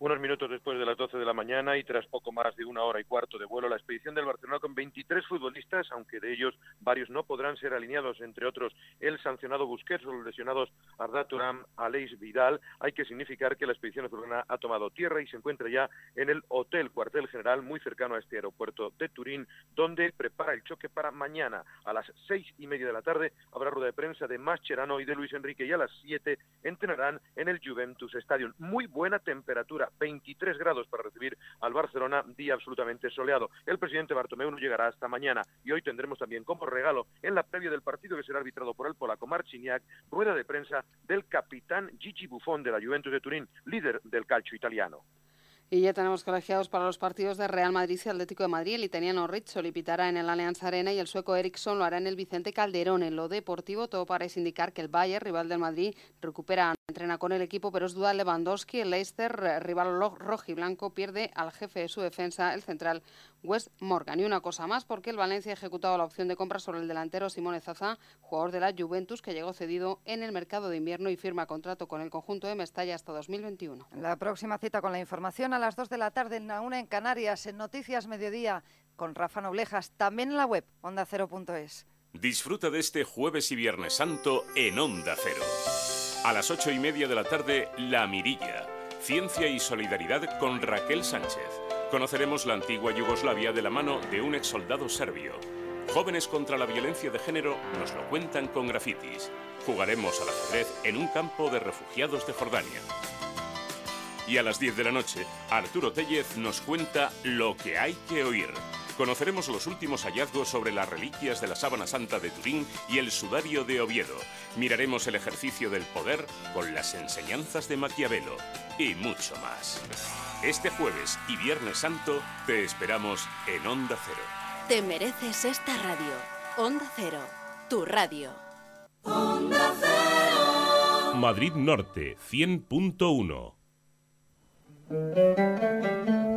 Unos minutos después de las 12 de la mañana y tras poco más de una hora y cuarto de vuelo, la expedición del Barcelona con 23 futbolistas, aunque de ellos varios no podrán ser alineados, entre otros el sancionado Busquets o los lesionados Arda Turam, Aleix Vidal, hay que significar que la expedición azulgrana ha tomado tierra y se encuentra ya en el Hotel Cuartel General, muy cercano a este aeropuerto de Turín, donde prepara el choque para mañana. A las seis y media de la tarde habrá rueda de prensa de Mascherano y de Luis Enrique y a las siete entrenarán en el Juventus Stadium. Muy buena temperatura 23 grados para recibir al Barcelona, día absolutamente soleado. El presidente Bartomeu no llegará hasta mañana y hoy tendremos también como regalo en la previa del partido que será arbitrado por el polaco Marciniak, rueda de prensa del capitán Gigi Buffon de la Juventus de Turín, líder del calcio italiano. Y ya tenemos colegiados para los partidos de Real Madrid y Atlético de Madrid. El italiano Rizzoli pitará en el Allianz Arena y el sueco Eriksson lo hará en el Vicente Calderón. En lo deportivo, todo parece indicar que el Bayern, rival del Madrid, recupera, entrena con el equipo, pero es duda Lewandowski. El Leicester, rival rojo y blanco, pierde al jefe de su defensa, el central West Morgan. Y una cosa más, porque el Valencia ha ejecutado la opción de compra sobre el delantero Simone Zaza, jugador de la Juventus, que llegó cedido en el mercado de invierno y firma contrato con el conjunto de Mestalla hasta 2021. La próxima cita con la información a las 2 de la tarde en la una en Canarias, en Noticias Mediodía, con Rafa Noblejas, también en la web ondacero.es. Disfruta de este jueves y viernes santo en Onda Cero. A las ocho y media de la tarde, La Mirilla. Ciencia y solidaridad con Raquel Sánchez. Conoceremos la antigua Yugoslavia de la mano de un exsoldado serbio. Jóvenes contra la violencia de género nos lo cuentan con grafitis. Jugaremos al ajedrez en un campo de refugiados de Jordania. Y a las 10 de la noche, Arturo Tellez nos cuenta lo que hay que oír. Conoceremos los últimos hallazgos sobre las reliquias de la Sábana Santa de Turín y el sudario de Oviedo. Miraremos el ejercicio del poder con las enseñanzas de Maquiavelo y mucho más. Este jueves y Viernes Santo te esperamos en Onda Cero. Te mereces esta radio. Onda Cero, tu radio. Onda Cero. Madrid Norte 100.1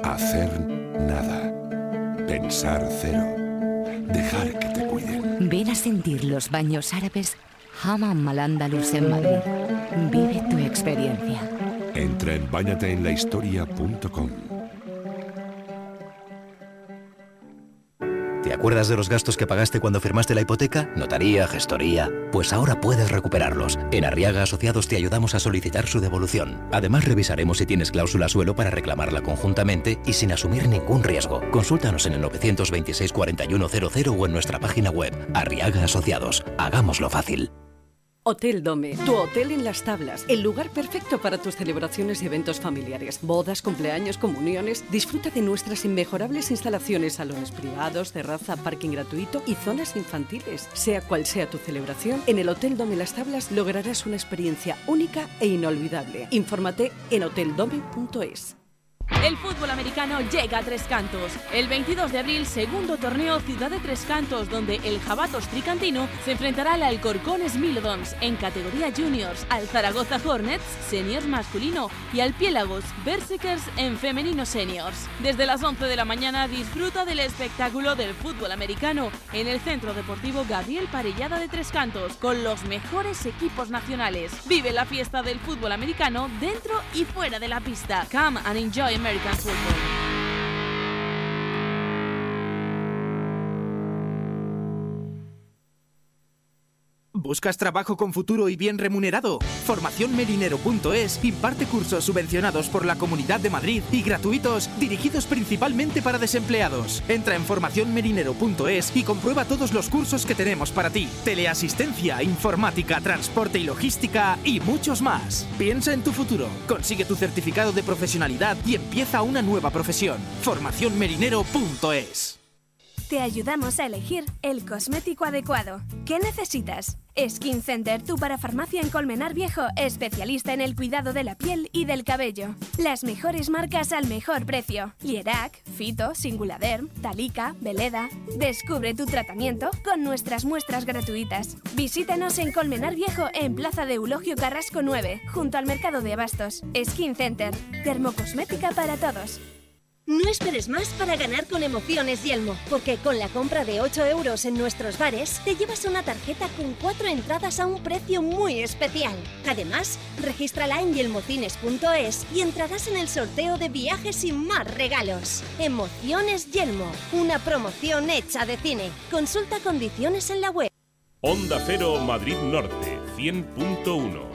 Hacer nada. Pensar cero. Dejar que te cuiden. Ven a sentir los baños árabes Hammam al Andalus en Madrid. Vive tu experiencia. Entra en bañateenlahistoria.com. acuerdas de los gastos que pagaste cuando firmaste la hipoteca? Notaría, gestoría. Pues ahora puedes recuperarlos. En Arriaga Asociados te ayudamos a solicitar su devolución. Además, revisaremos si tienes cláusula suelo para reclamarla conjuntamente y sin asumir ningún riesgo. Consúltanos en el 926 4100 o en nuestra página web. Arriaga Asociados. Hagámoslo fácil. Hotel Dome, tu hotel en las tablas, el lugar perfecto para tus celebraciones y eventos familiares, bodas, cumpleaños, comuniones. Disfruta de nuestras inmejorables instalaciones, salones privados, terraza, parking gratuito y zonas infantiles. Sea cual sea tu celebración, en el Hotel Dome Las Tablas lograrás una experiencia única e inolvidable. Infórmate en hoteldome.es. El fútbol americano llega a Tres Cantos. El 22 de abril, segundo torneo Ciudad de Tres Cantos, donde el Jabatos Tricantino se enfrentará al Alcorcón Smilodons en categoría juniors, al Zaragoza Hornets seniors masculino y al Piélagos Berserkers en femenino seniors. Desde las 11 de la mañana disfruta del espectáculo del fútbol americano en el Centro Deportivo Gabriel Parellada de Tres Cantos con los mejores equipos nacionales. Vive la fiesta del fútbol americano dentro y fuera de la pista. Come and enjoy American football. ¿Buscas trabajo con futuro y bien remunerado? Formacionmelinero.es imparte cursos subvencionados por la Comunidad de Madrid y gratuitos dirigidos principalmente para desempleados. Entra en formacionmelinero.es y comprueba todos los cursos que tenemos para ti. Teleasistencia, informática, transporte y logística y muchos más. Piensa en tu futuro, consigue tu certificado de profesionalidad y empieza una nueva profesión. Formacionmelinero.es te ayudamos a elegir el cosmético adecuado. ¿Qué necesitas? Skin Center, tu parafarmacia en Colmenar Viejo, especialista en el cuidado de la piel y del cabello. Las mejores marcas al mejor precio. Lierac, Fito, Singuladerm, Talika, Veleda. Descubre tu tratamiento con nuestras muestras gratuitas. Visítanos en Colmenar Viejo en Plaza de Eulogio Carrasco 9, junto al Mercado de Abastos. Skin Center, termocosmética para todos. No esperes más para ganar con Emociones Yelmo, porque con la compra de 8 euros en nuestros bares te llevas una tarjeta con 4 entradas a un precio muy especial. Además, regístrala en yelmocines.es y entrarás en el sorteo de viajes y más regalos. Emociones Yelmo, una promoción hecha de cine. Consulta condiciones en la web. Onda Cero Madrid Norte 100.1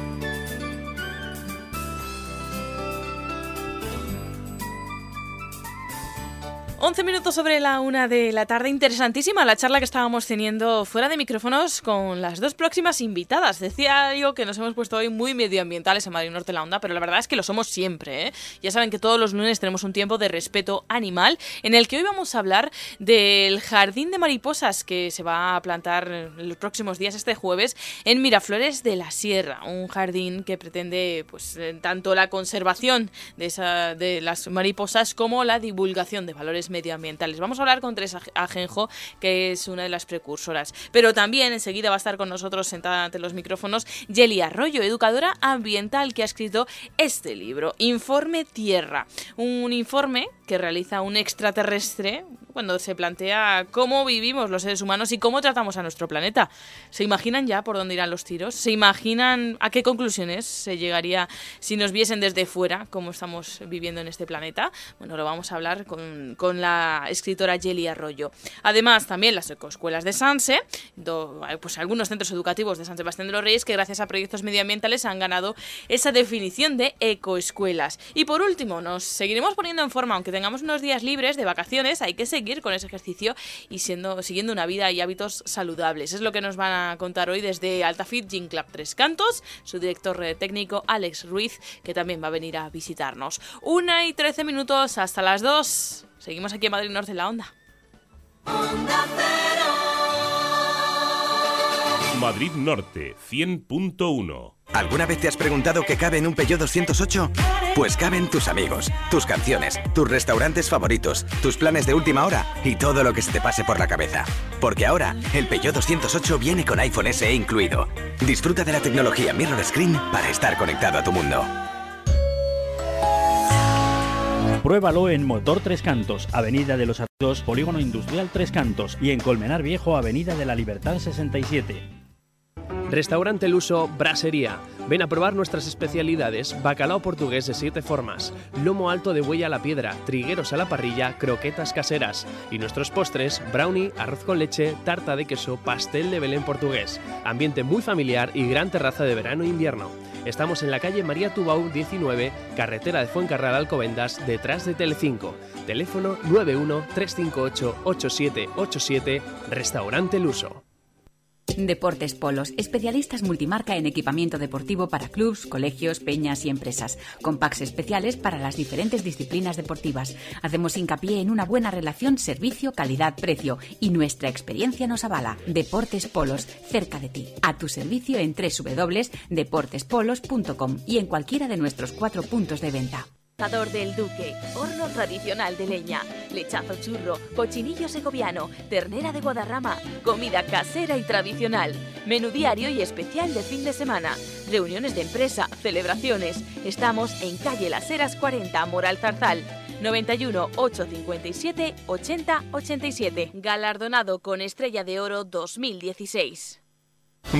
11 minutos sobre la una de la tarde. Interesantísima la charla que estábamos teniendo fuera de micrófonos con las dos próximas invitadas. Decía yo que nos hemos puesto hoy muy medioambientales en Madrid Norte la Onda, pero la verdad es que lo somos siempre. ¿eh? Ya saben que todos los lunes tenemos un tiempo de respeto animal en el que hoy vamos a hablar del jardín de mariposas que se va a plantar en los próximos días, este jueves, en Miraflores de la Sierra. Un jardín que pretende pues tanto la conservación de, esa, de las mariposas como la divulgación de valores medioambientales. Vamos a hablar con Teresa Ajenjo, que es una de las precursoras. Pero también enseguida va a estar con nosotros sentada ante los micrófonos Yeli Arroyo, educadora ambiental, que ha escrito este libro, Informe Tierra. Un informe que realiza un extraterrestre cuando se plantea cómo vivimos los seres humanos y cómo tratamos a nuestro planeta. ¿Se imaginan ya por dónde irán los tiros? ¿Se imaginan a qué conclusiones se llegaría si nos viesen desde fuera cómo estamos viviendo en este planeta? Bueno, lo vamos a hablar con, con la escritora Jelly Arroyo. Además, también las ecoescuelas de Sanse, pues algunos centros educativos de San Sebastián de los Reyes que gracias a proyectos medioambientales han ganado esa definición de ecoescuelas. Y por último, nos seguiremos poniendo en forma, aunque tengamos unos días libres de vacaciones, hay que seguir con ese ejercicio y siendo, siguiendo una vida y hábitos saludables. Es lo que nos van a contar hoy desde Altafit Gym Club Tres Cantos, su director técnico Alex Ruiz, que también va a venir a visitarnos. Una y trece minutos hasta las dos. Seguimos aquí en Madrid Norte en la onda. Madrid Norte 100.1 ¿Alguna vez te has preguntado qué cabe en un Peugeot 208? Pues caben tus amigos, tus canciones, tus restaurantes favoritos, tus planes de última hora y todo lo que se te pase por la cabeza. Porque ahora, el Peugeot 208 viene con iPhone SE incluido. Disfruta de la tecnología Mirror Screen para estar conectado a tu mundo. Pruébalo en Motor Tres Cantos, Avenida de los Ardos, Polígono Industrial Tres Cantos y en Colmenar Viejo, Avenida de la Libertad 67. Restaurante Luso Brasería. Ven a probar nuestras especialidades: bacalao portugués de siete formas, lomo alto de buey a la piedra, trigueros a la parrilla, croquetas caseras y nuestros postres: brownie, arroz con leche, tarta de queso, pastel de Belén portugués. Ambiente muy familiar y gran terraza de verano e invierno. Estamos en la calle María Tubau 19, carretera de Fuencarral Alcobendas, detrás de Telecinco. Teléfono 91 358 8787, Restaurante Luso. Deportes Polos, especialistas multimarca en equipamiento deportivo para clubs, colegios, peñas y empresas, con packs especiales para las diferentes disciplinas deportivas. Hacemos hincapié en una buena relación servicio, calidad, precio y nuestra experiencia nos avala. Deportes Polos, cerca de ti. A tu servicio en www.deportespolos.com y en cualquiera de nuestros cuatro puntos de venta. Asador del Duque, horno tradicional de leña, lechazo churro, cochinillo segoviano, ternera de Guadarrama, comida casera y tradicional, menú diario y especial de fin de semana, reuniones de empresa, celebraciones. Estamos en calle Las Heras 40, Moral Zarzal. 91 857 80 87. Galardonado con Estrella de Oro 2016.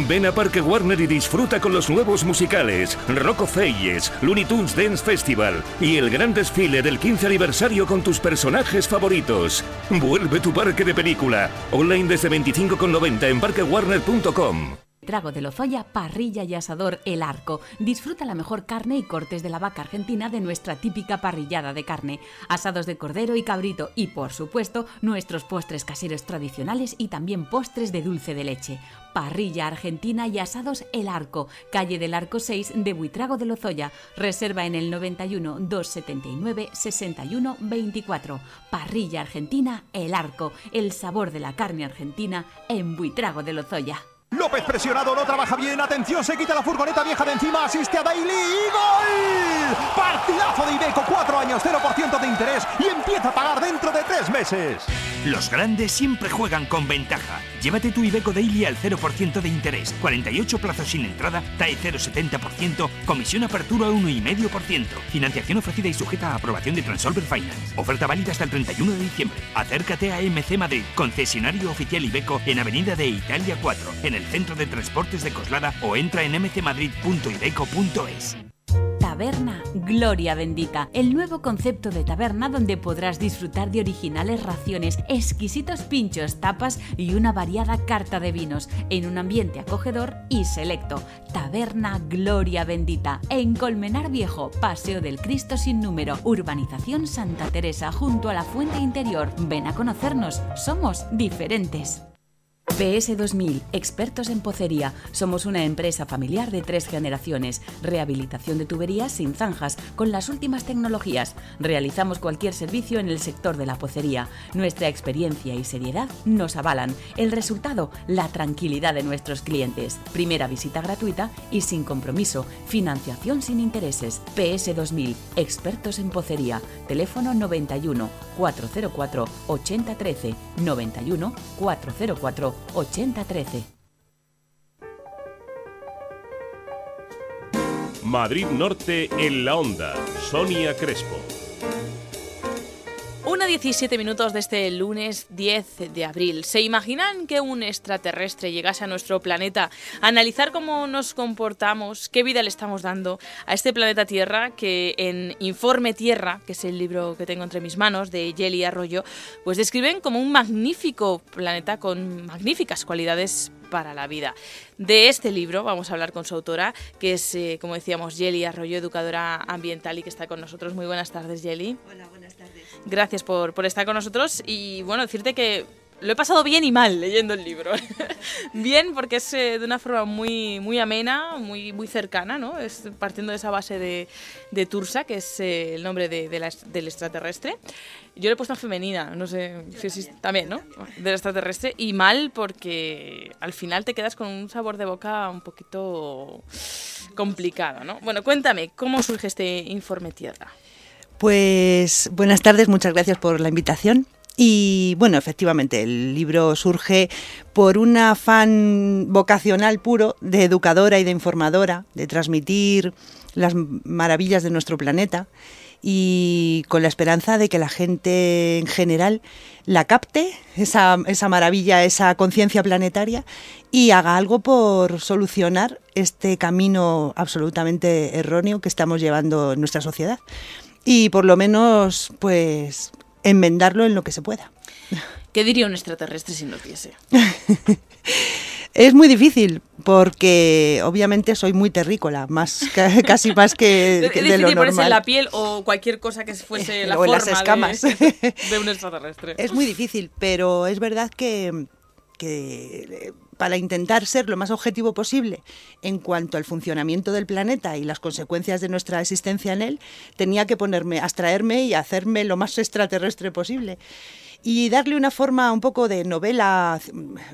Ven a Parque Warner y disfruta con los nuevos musicales Rocco Feyes, Looney Tunes Dance Festival y el gran desfile del 15 aniversario con tus personajes favoritos. Vuelve tu parque de película. Online desde 25,90 en parquewarner.com. Trago de Lozoya, parrilla y asador El Arco. Disfruta la mejor carne y cortes de la vaca argentina de nuestra típica parrillada de carne, asados de cordero y cabrito y, por supuesto, nuestros postres caseros tradicionales y también postres de dulce de leche. Parrilla argentina y asados El Arco, calle del Arco 6 de Buitrago de Lozoya. Reserva en el 91 279 61 24. Parrilla argentina El Arco, el sabor de la carne argentina en Buitrago de Lozoya. López presionado, no trabaja bien. Atención, se quita la furgoneta vieja de encima, asiste a Daily y gol. Partidazo de Ibeco, cuatro años, 0% de interés y empieza a pagar dentro de tres meses. Los grandes siempre juegan con ventaja. Llévate tu Ibeco Daily al 0% de interés, 48 plazos sin entrada, TAE 0,70%, comisión apertura 1,5%. Financiación ofrecida y sujeta a aprobación de Transolver Finance. Oferta válida hasta el 31 de diciembre. Acércate a MC Madrid, concesionario oficial Ibeco en Avenida de Italia 4, en el Centro de Transportes de Coslada o entra en mcmadrid.ibeco.es. Taberna Gloria Bendita, el nuevo concepto de taberna donde podrás disfrutar de originales raciones, exquisitos pinchos, tapas y una variada carta de vinos en un ambiente acogedor y selecto. Taberna Gloria Bendita, en Colmenar Viejo, Paseo del Cristo sin número, Urbanización Santa Teresa, junto a la Fuente Interior. Ven a conocernos, somos diferentes. PS 2000, expertos en pocería. Somos una empresa familiar de tres generaciones. Rehabilitación de tuberías sin zanjas, con las últimas tecnologías. Realizamos cualquier servicio en el sector de la pocería. Nuestra experiencia y seriedad nos avalan. El resultado, la tranquilidad de nuestros clientes. Primera visita gratuita y sin compromiso. Financiación sin intereses. PS 2000, expertos en pocería. Teléfono 91 404 8013 91 404 8013. Madrid Norte en la onda. Sonia Crespo. Una 17 minutos de este lunes 10 de abril. ¿Se imaginan que un extraterrestre llegase a nuestro planeta analizar cómo nos comportamos, qué vida le estamos dando a este planeta Tierra que en Informe Tierra, que es el libro que tengo entre mis manos de Jelly Arroyo, pues describen como un magnífico planeta con magníficas cualidades para la vida. De este libro vamos a hablar con su autora, que es, eh, como decíamos, Jelly Arroyo, educadora ambiental y que está con nosotros. Muy buenas tardes, Jelly. Hola, buenas. Gracias por, por estar con nosotros y bueno, decirte que lo he pasado bien y mal leyendo el libro. bien porque es eh, de una forma muy, muy amena, muy, muy cercana, ¿no? Es partiendo de esa base de, de Tursa, que es eh, el nombre de, de la- del extraterrestre. Yo le he puesto en femenina, no sé si existe también, ¿no? Del extraterrestre. Y mal porque al final te quedas con un sabor de boca un poquito complicado, ¿no? Bueno, cuéntame, ¿cómo surge este informe Tierra? Pues buenas tardes, muchas gracias por la invitación. Y bueno, efectivamente, el libro surge por un afán vocacional puro de educadora y de informadora, de transmitir las maravillas de nuestro planeta y con la esperanza de que la gente en general la capte, esa, esa maravilla, esa conciencia planetaria y haga algo por solucionar este camino absolutamente erróneo que estamos llevando en nuestra sociedad y por lo menos pues enmendarlo en lo que se pueda. ¿Qué diría un extraterrestre si nos viese? Es muy difícil porque obviamente soy muy terrícola, más ca- casi más que, Es que de lo ponerse normal. la piel o cualquier cosa que fuese la O forma las escamas. De, de un extraterrestre. Es muy difícil, pero es verdad que, que para intentar ser lo más objetivo posible en cuanto al funcionamiento del planeta y las consecuencias de nuestra existencia en él, tenía que ponerme, abstraerme y hacerme lo más extraterrestre posible y darle una forma un poco de novela,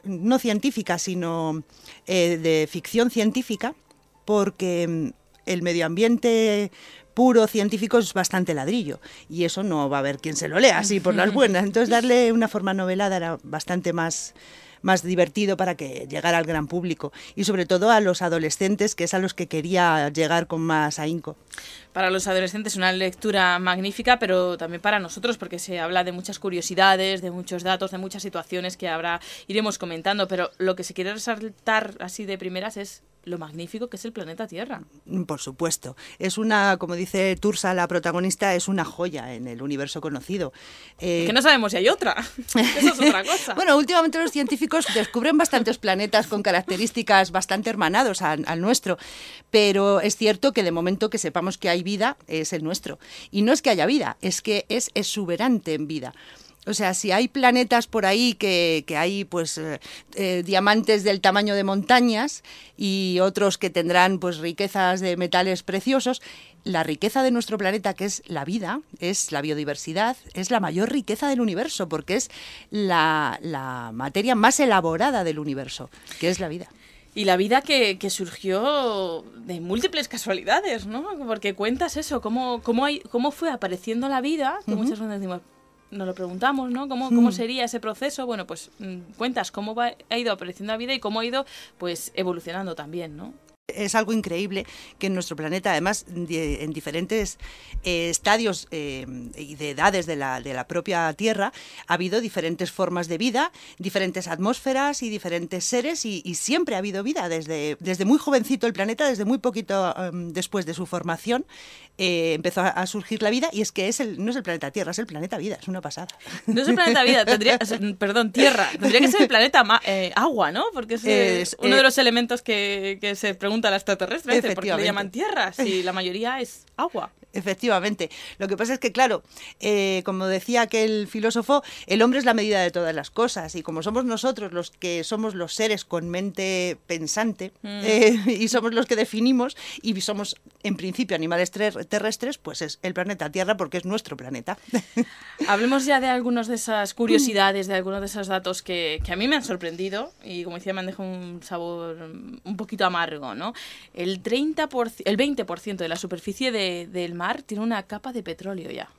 no científica, sino eh, de ficción científica, porque mm, el medio ambiente puro científico es bastante ladrillo y eso no va a haber quien se lo lea así por las buenas. Entonces darle una forma novelada era bastante más más divertido para que llegara al gran público y sobre todo a los adolescentes, que es a los que quería llegar con más ahínco. Para los adolescentes una lectura magnífica, pero también para nosotros, porque se habla de muchas curiosidades, de muchos datos, de muchas situaciones que habrá iremos comentando, pero lo que se quiere resaltar así de primeras es lo magnífico que es el planeta Tierra. Mm, por supuesto. Es una, como dice Tursa, la protagonista, es una joya en el universo conocido. Eh, que no sabemos si hay otra. Eso es otra cosa. bueno, últimamente los científicos descubren bastantes planetas con características bastante hermanados al, al nuestro, pero es cierto que de momento que sepamos que hay vida es el nuestro. Y no es que haya vida, es que es exuberante en vida. O sea, si hay planetas por ahí que, hay pues eh, eh, diamantes del tamaño de montañas y otros que tendrán pues riquezas de metales preciosos, la riqueza de nuestro planeta, que es la vida, es la biodiversidad, es la mayor riqueza del universo, porque es la, materia más elaborada del universo, que es la vida. Y la vida que, surgió de múltiples casualidades, ¿no? Porque cuentas eso, cómo, cómo, hay, cómo fue apareciendo la vida, que muchas veces decimos, nos lo preguntamos, ¿no? ¿Cómo, cómo hmm. sería ese proceso? Bueno, pues mm, cuentas cómo ha ido apareciendo la vida y cómo ha ido pues evolucionando también, ¿no? Es algo increíble que en nuestro planeta, además en diferentes eh, estadios eh, y de edades de la, de la, propia Tierra, ha habido diferentes formas de vida, diferentes atmósferas y diferentes seres y, siempre ha habido vida. Desde, desde muy jovencito el planeta, desde muy poquito em, después de su formación, eh, empezó a, surgir la vida y es que es el, no es el planeta Tierra, es el planeta vida, es una pasada. No es el planeta vida, tendría, perdón, Tierra, tendría que ser el planeta agua, ¿no? Porque es, uno de los elementos que, que se pregunta a la extraterrestre, porque le llaman tierra, si la mayoría es agua. Efectivamente. Lo que pasa es que, claro, eh, como decía aquel filósofo, el hombre es la medida de todas las cosas y como somos nosotros los que somos los seres con mente pensante mm. eh, y somos los que definimos y somos en principio animales terrestres, pues es el planeta Tierra porque es nuestro planeta. Hablemos ya de algunas de esas curiosidades, de algunos de esos datos que, que a mí me han sorprendido y como decía me han dejado un sabor un poquito amargo, ¿no? El, 30%, el 20% de la superficie del mar tiene una capa de petróleo ya.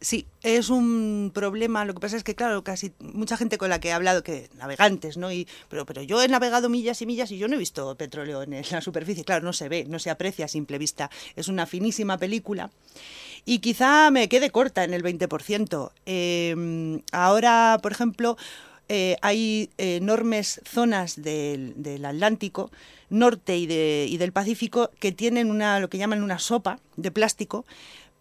Sí, es un problema. Lo que pasa es que, claro, casi mucha gente con la que he hablado, que navegantes, ¿no? Y, pero, pero yo he navegado millas y millas y yo no he visto petróleo en la superficie. Claro, no se ve, no se aprecia a simple vista. Es una finísima película. Y quizá me quede corta en el 20%. Em, ahora, por ejemplo, eh, hay enormes zonas del, del Atlántico norte y, de, y del Pacífico que tienen una, lo que llaman una sopa de plástico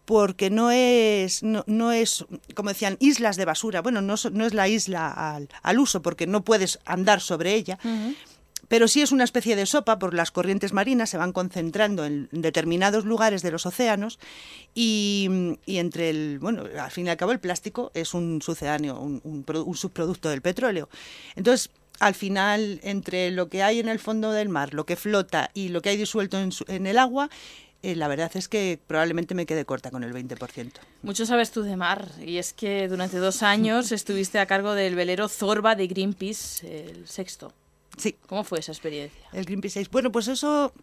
porque no es, no, es, como decían, islas de basura. Bueno, no, no es la isla al, al, uso porque no puedes andar sobre ella, pero sí es una especie de sopa por las corrientes marinas, se van concentrando en determinados lugares de los océanos y, y entre el, bueno, al fin y al cabo el plástico es un sucedáneo, un, un subproducto del petróleo. Entonces, al final, entre lo que hay en el fondo del mar, lo que flota y lo que hay disuelto en, el agua, eh, la verdad es que probablemente me quede corta con el 20%. Mucho sabes tú de mar, y es que durante dos años estuviste a cargo del velero Zorba de Greenpeace, el sexto. Sí. ¿Cómo fue esa experiencia? El Greenpeace 6. Bueno, pues eso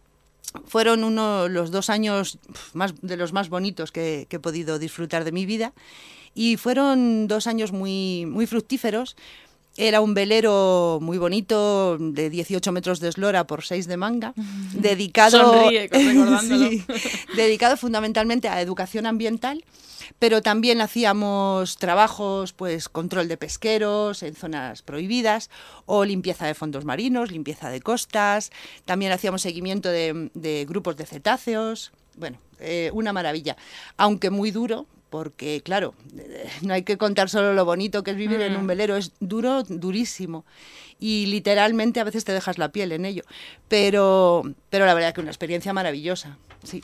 fueron uno los dos años más de los más bonitos que, que, he podido disfrutar de mi vida y fueron dos años muy muy fructíferos era un velero muy bonito, de 18 metros de eslora por 6 de manga, dedicado, dedicado fundamentalmente a educación ambiental, pero también hacíamos trabajos, pues control de pesqueros en zonas prohibidas, o limpieza de fondos marinos, limpieza de costas, también hacíamos seguimiento de, grupos de cetáceos, bueno, eh, una maravilla, aunque muy duro, porque claro, no hay que contar solo lo bonito que es vivir en un mm. velero, es duro, durísimo. Y literalmente a veces te dejas la piel en ello. Pero, pero la verdad que una experiencia maravillosa, sí.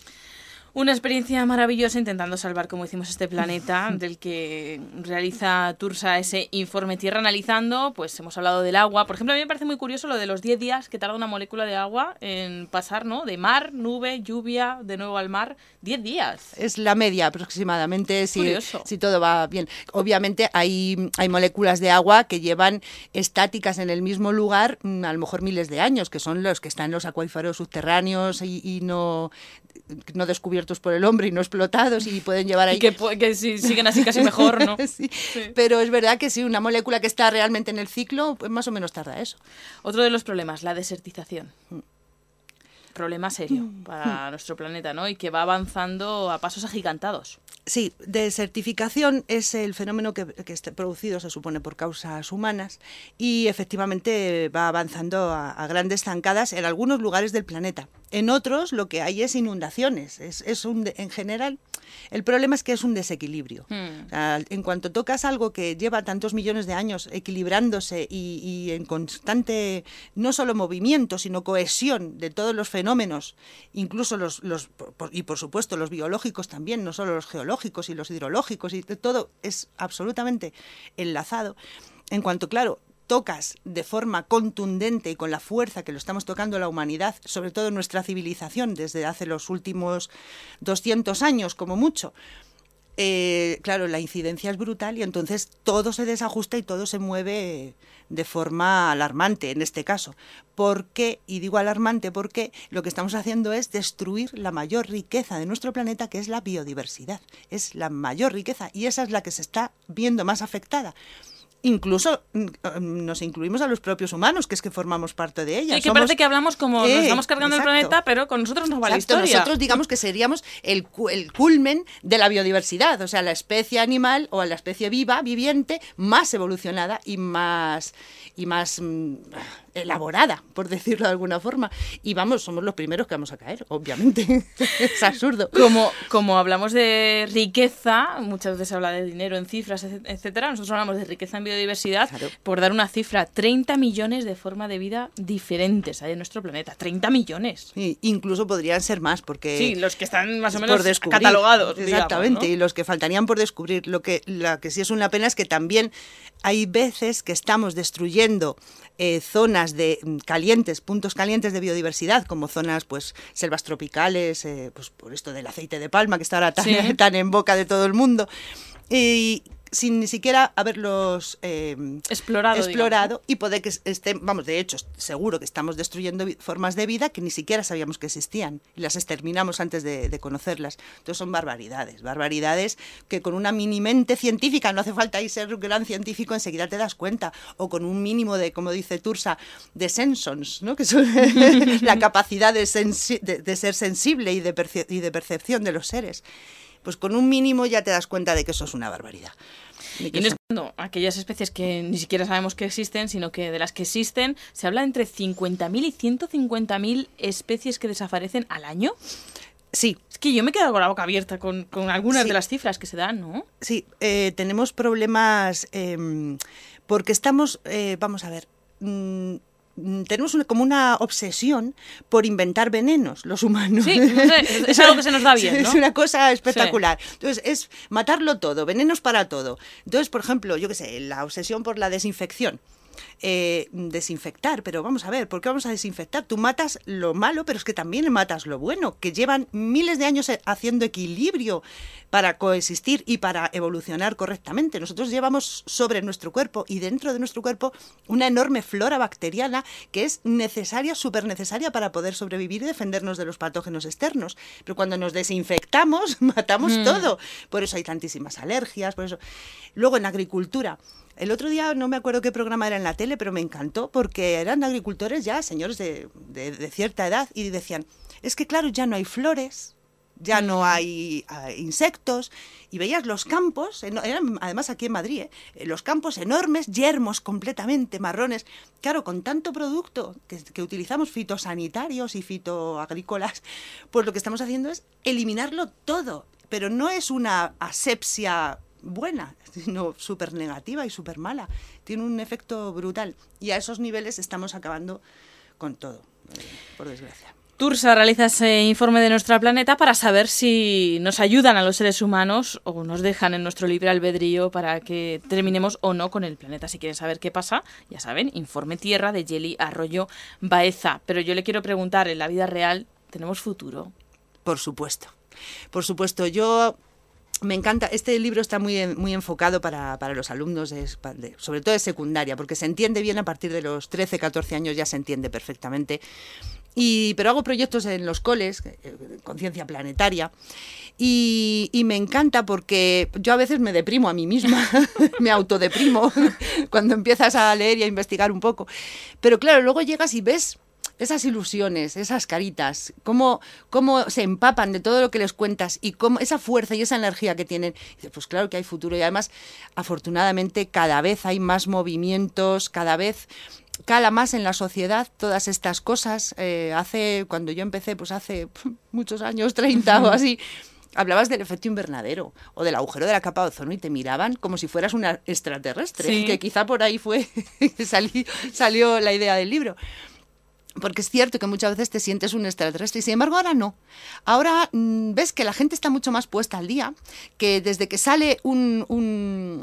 Una experiencia maravillosa intentando salvar, como hicimos, este planeta, del que realiza Tursa ese informe Tierra analizando. Pues hemos hablado del agua. Por ejemplo, a mí me parece muy curioso lo de los 10 días que tarda una molécula de agua en pasar, ¿no? De mar, nube, lluvia, de nuevo al mar. 10 días. Es la media aproximadamente, si, Curioso. si todo va bien. Obviamente hay, hay moléculas de agua que llevan estáticas en el mismo lugar mm, a lo mejor miles de años, que son los que están en los acuíferos subterráneos y, y no, no descubiertos por el hombre y no explotados y pueden llevar ahí... Y que, siguen así casi mejor, ¿no? Sí. Pero es verdad que sí, una molécula que está realmente en el ciclo, pues más o menos tarda eso. Otro de los problemas, la desertización. Mm. Problema serio para nuestro planeta, ¿no? Y que va avanzando a pasos agigantados. Sí, desertificación es el fenómeno que, que está producido, se supone, por causas humanas y efectivamente va avanzando a, a grandes zancadas en algunos lugares del planeta. En otros lo que hay es inundaciones. Es, es un en general, el problema es que es un desequilibrio. Hmm. O sea, en cuanto tocas algo que lleva tantos millones de años equilibrándose y, y en constante, no solo movimiento, sino cohesión de todos los fenómenos, incluso los, los y por supuesto los biológicos también, no solo los geológicos y los hidrológicos, y todo es absolutamente enlazado. En cuanto, claro, tocas de forma contundente y con la fuerza que lo estamos tocando la humanidad, sobre todo nuestra civilización desde hace los últimos 200 años como mucho, eh, claro, la incidencia es brutal y entonces todo se desajusta y todo se mueve de forma alarmante en este caso. ¿Por qué? Y digo alarmante porque lo que estamos haciendo es destruir la mayor riqueza de nuestro planeta, que es la biodiversidad. Es la mayor riqueza y esa es la que se está viendo más afectada. Incluso mm, mm, nos incluimos a los propios humanos, que es que formamos parte de ella. Sí, que Somos- parece que hablamos como nos Eh, estamos cargando exacto. el planeta, pero con nosotros nos va la Exacto, historia. Nosotros digamos que seríamos el, el culmen de la biodiversidad, o sea, la especie animal o la especie viva, viviente, más evolucionada y más, y más mm, elaborada, por decirlo de alguna forma. Y vamos, somos los primeros que vamos a caer, obviamente. es absurdo. Como, como hablamos de riqueza, muchas veces se habla de dinero en cifras, etc- etcétera. Nosotros hablamos de riqueza en biodiversidad. Por dar una cifra, 30 millones de formas de vida diferentes hay en nuestro planeta. 30 millones. Sí, incluso podrían ser más, porque... Sí, los que están más o menos catalogados. digamos, Exactamente, ¿no? y los que faltarían por descubrir. Lo que, la que sí es una pena es que también hay veces que estamos destruyendo eh, zonas de mm, calientes, puntos calientes de biodiversidad, como zonas, pues, selvas tropicales, eh, pues por esto del aceite de palma que está ahora tan, Sí. tan en boca de todo el mundo. Y sin ni siquiera haberlos eh, Explorado, explorado y poder que estén, vamos, de hecho, seguro que estamos destruyendo formas de vida que ni siquiera sabíamos que existían y las exterminamos antes de, de conocerlas. Entonces son barbaridades, barbaridades que con una mini mente científica, no hace falta ahí ser un gran científico, enseguida te das cuenta, o con un mínimo de, como dice Tursa, de sensons, ¿no? que son la capacidad de, sensi- de- de ser sensible y de, perce- y de percepción de los seres. Pues con un mínimo ya te das cuenta de que eso es una barbaridad. De Y no es cuando aquellas especies que ni siquiera sabemos que existen, sino que de las que existen, se habla entre 50.000 y 150.000 especies que desaparecen al año. Sí. Es que yo me he quedado con la boca abierta con, con algunas Sí. de las cifras que se dan, ¿no? Sí, eh, tenemos problemas em, porque estamos, eh, vamos a ver, mm, tenemos una- como una obsesión por inventar venenos, los humanos. Sí, no sé, es- algo que se nos da bien, ¿no? Es una cosa espectacular. Entonces, es matarlo todo, venenos para todo. Entonces, por ejemplo, yo qué sé, la obsesión por la desinfección. Eh, desinfectar, pero vamos a ver, ¿por qué vamos a desinfectar? Tú matas lo malo, pero es que también matas lo bueno, que llevan miles de años eh, haciendo equilibrio para coexistir y para evolucionar correctamente. Nosotros llevamos sobre nuestro cuerpo y dentro de nuestro cuerpo una enorme flora bacteriana que es necesaria, súper necesaria para poder sobrevivir y defendernos de los patógenos externos. Pero cuando nos desinfectamos, matamos Mm. todo. Por eso hay tantísimas alergias, por eso. Luego en agricultura. El otro día no me acuerdo qué programa era en la tele, pero me encantó porque eran agricultores ya, señores de, de- de cierta edad, y decían, es que claro, ya no hay flores, ya no hay ah, insectos, y veías los campos, eno- eran además aquí en Madrid. Eh, los campos enormes, yermos completamente, marrones. Claro, con tanto producto que, que utilizamos fitosanitarios y fitoagrícolas, pues lo que estamos haciendo es eliminarlo todo, pero no es una asepsia buena, sino súper negativa y súper mala. Tiene un efecto brutal. Y a esos niveles estamos acabando con todo, eh, por desgracia. Tursa realiza ese informe de nuestro planeta para saber si nos ayudan a los seres humanos o nos dejan en nuestro libre albedrío para que terminemos o no con el planeta. Si quieren saber qué pasa, ya saben, informe Tierra de Jelly Arroyo Baeza. Pero yo le quiero preguntar, en la vida real, ¿tenemos futuro? Por supuesto. Por supuesto, yo me encanta, este libro está muy, muy enfocado para, los alumnos, sobre todo de secundaria, porque se entiende bien a partir de los 13, 14 años, ya se entiende perfectamente. Y, pero hago proyectos en los coles, eh, conciencia planetaria, y, y, me encanta porque yo a veces me deprimo a mí misma, me autodeprimo cuando empiezas a leer y a investigar un poco. Pero claro, luego llegas y ves esas ilusiones, esas caritas, cómo, cómo se empapan de todo lo que les cuentas y cómo esa fuerza y esa energía que tienen. pues claro que hay futuro y además, afortunadamente, cada vez hay más movimientos, cada vez cala más en la sociedad todas estas cosas. Eh, hace, cuando yo empecé, pues hace muchos años, 30 o así, hablabas del efecto invernadero o del agujero de la capa de ozono y te miraban como si fueras una extraterrestre, que quizá por ahí fue, salió la idea del libro. Porque es cierto que muchas veces te sientes un extraterrestre y sin embargo ahora no. Ahora mm, ves que la gente está mucho más puesta al día, que desde que sale un,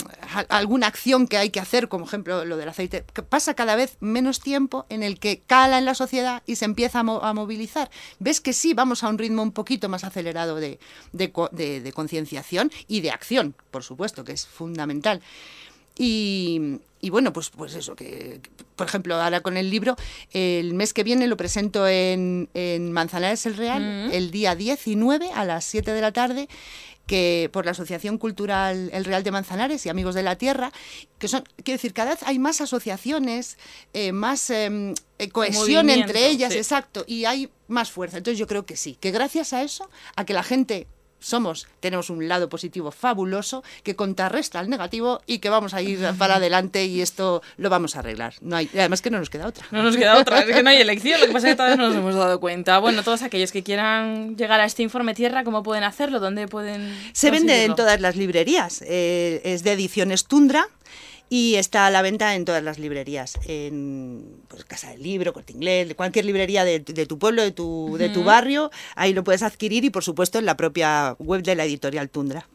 alguna acción que hay que hacer, como ejemplo lo del aceite, pasa cada vez menos tiempo en el que cala en la sociedad y se empieza a, movilizar. Ves que sí, vamos a un ritmo un poquito más acelerado de, de concienciación y de acción, por supuesto, que es fundamental. Y, bueno, pues, pues eso, que por ejemplo, ahora con el libro, el mes que viene lo presento en, en Manzanares el Real, mm. el día 19 a las 7 de la tarde que por la Asociación Cultural El Real de Manzanares y Amigos de la Tierra, que son, quiero decir, cada vez hay más asociaciones, eh, más em, eh, cohesión entre ellas, exacto, y hay más fuerza. Entonces yo creo que sí, que gracias a eso, a que la gente somos, tenemos un lado positivo fabuloso que contrarresta al negativo y que vamos a ir para adelante y esto lo vamos a arreglar. No hay, además que no nos queda otra. No nos queda otra, es que no hay elección, lo que pasa es que todavía no nos hemos dado cuenta. Bueno, todos aquellos que quieran llegar a este informe tierra, ¿cómo pueden hacerlo? ¿Dónde pueden...? Se vende en todas las librerías, eh, es de ediciones Tundra y está a la venta en todas las librerías, en pues, Casa del Libro, Corte Inglés, cualquier librería de, tu pueblo, de tu, de tu barrio, ahí lo puedes adquirir y por supuesto en la propia web de la editorial Tundra.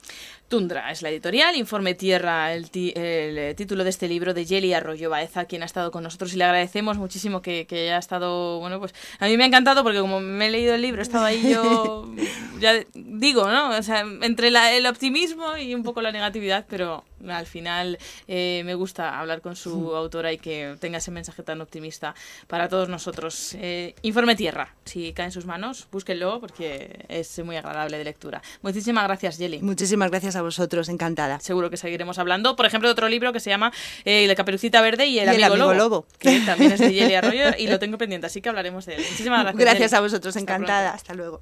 Tundra es la editorial, Informe Tierra, el, eh, título de este libro de Jelly Arroyo Baeza, quien ha estado con nosotros y le agradecemos muchísimo que, haya estado, bueno, pues a mí me ha encantado porque como me he leído el libro, he estado ahí yo, ya digo, ¿no? O sea, entre el optimismo y un poco la negatividad, pero al final eh, me gusta hablar con su autora y que tenga ese mensaje tan optimista para todos nosotros. Eh, Informe Tierra, si cae en sus manos, búsquenlo porque es muy agradable de lectura. Muchísimas gracias, Jelly. Muchísimas gracias a vosotros, encantada. Seguro que seguiremos hablando. Por ejemplo, de otro libro que se llama eh, La Caperucita Verde y El, amigo, Lobo, que también es de Yeli Arroyo y lo tengo pendiente, así que hablaremos de él. Muchísimas gracias. Gracias a vosotros, encantada. Hasta luego.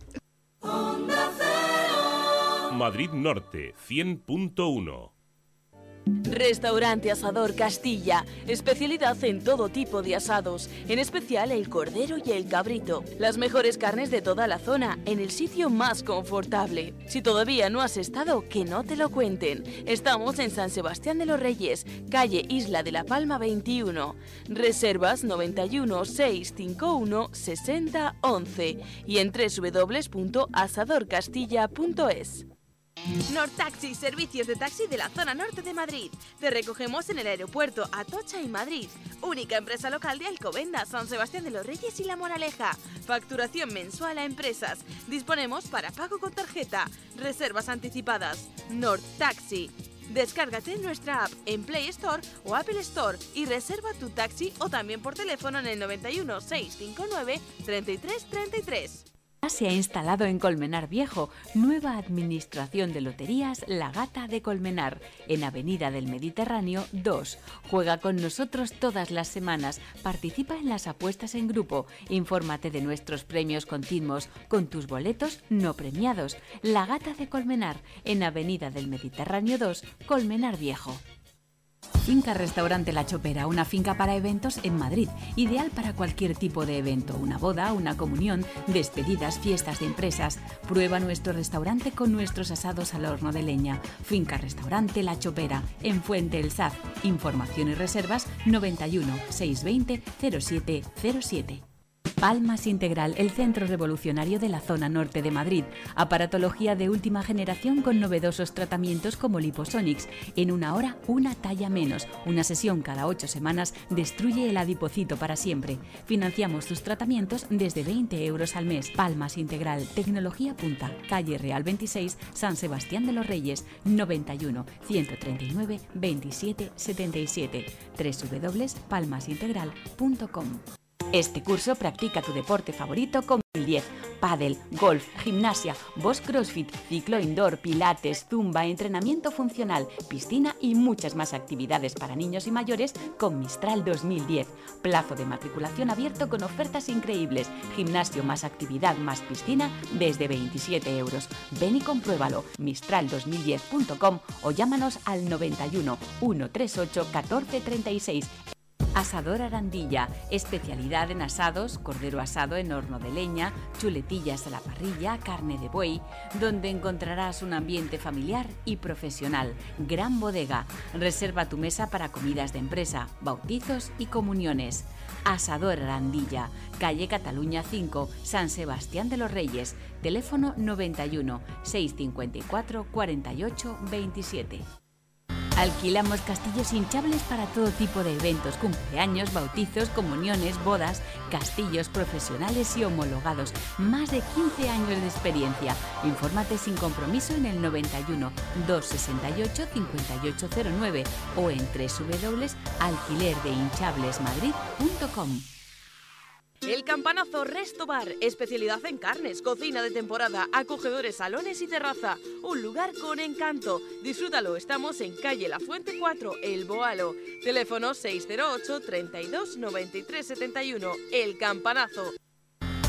Madrid Norte 100.1 Restaurante Asador Castilla, especialidad en todo tipo de asados, en especial el cordero y el cabrito. Las mejores carnes de toda la zona, en el sitio más confortable. Si todavía no has estado, que no te lo cuenten. Estamos en San Sebastián de los Reyes, calle Isla de la Palma 21. Reservas 91 651 60 11 y en www.asadorcastilla.es. Taxi, servicios de taxi de la zona norte de Madrid. Te recogemos en el aeropuerto Atocha y Madrid. Única empresa local de Alcobendas, San Sebastián de los Reyes y La Moraleja. Facturación mensual a empresas. Disponemos para pago con tarjeta. Reservas anticipadas. Taxi. Descárgate nuestra app en Play Store o Apple Store y reserva tu taxi o también por teléfono en el 91 659 3333 se ha instalado en Colmenar Viejo, nueva administración de loterías La Gata de Colmenar, en Avenida del Mediterráneo 2. Juega con nosotros todas las semanas, participa en las apuestas en grupo, infórmate de nuestros premios continuos con tus boletos no premiados. La Gata de Colmenar, en Avenida del Mediterráneo 2, Colmenar Viejo. Finca Restaurante La Chopera, una finca para eventos en Madrid, ideal para cualquier tipo de evento, una boda, una comunión, despedidas, fiestas de empresas. Prueba nuestro restaurante con nuestros asados al horno de leña. Finca Restaurante La Chopera, en Fuente El Saz. Información y reservas 91 620 0707. Palmas Integral, el centro revolucionario de la zona norte de Madrid. Aparatología de última generación con novedosos tratamientos como Liposonics. En una hora, una talla menos. Una sesión cada ocho semanas destruye el adipocito para siempre. Financiamos tus tratamientos desde 20 euros al mes. Palmas Integral, tecnología punta. Calle Real 26, San Sebastián de los Reyes, 91 139 27 77. www.palmasintegral.com. Este curso practica tu deporte favorito con 10, pádel, golf, gimnasia, boss crossfit, ciclo indoor, pilates, zumba, entrenamiento funcional, piscina y muchas más actividades para niños y mayores con Mistral 2010. Plazo de matriculación abierto con ofertas increíbles. Gimnasio más actividad más piscina desde 27 euros. Ven y compruébalo. Mistral2010.com o llámanos al 91 138 1436. Asador Arandilla, especialidad en asados, cordero asado en horno de leña, chuletillas a la parrilla, carne de buey, donde encontrarás un ambiente familiar y profesional. Gran bodega. Reserva tu mesa para comidas de empresa, bautizos y comuniones. Asador Arandilla, calle Cataluña 5, San Sebastián de los Reyes. Teléfono 91 654 48 27. Alquilamos castillos hinchables para todo tipo de eventos, cumpleaños, bautizos, comuniones, bodas, castillos profesionales y homologados. Más de 15 años de experiencia. Infórmate sin compromiso en el 91 268 5809 o en www.alquilerdeinchablesmadrid.com. El Campanazo Resto Bar, especialidad en carnes, cocina de temporada, acogedores salones y terraza. Un lugar con encanto. Disfrútalo, estamos en calle La Fuente 4, El Boalo. Teléfono 608 32 93 71. El Campanazo.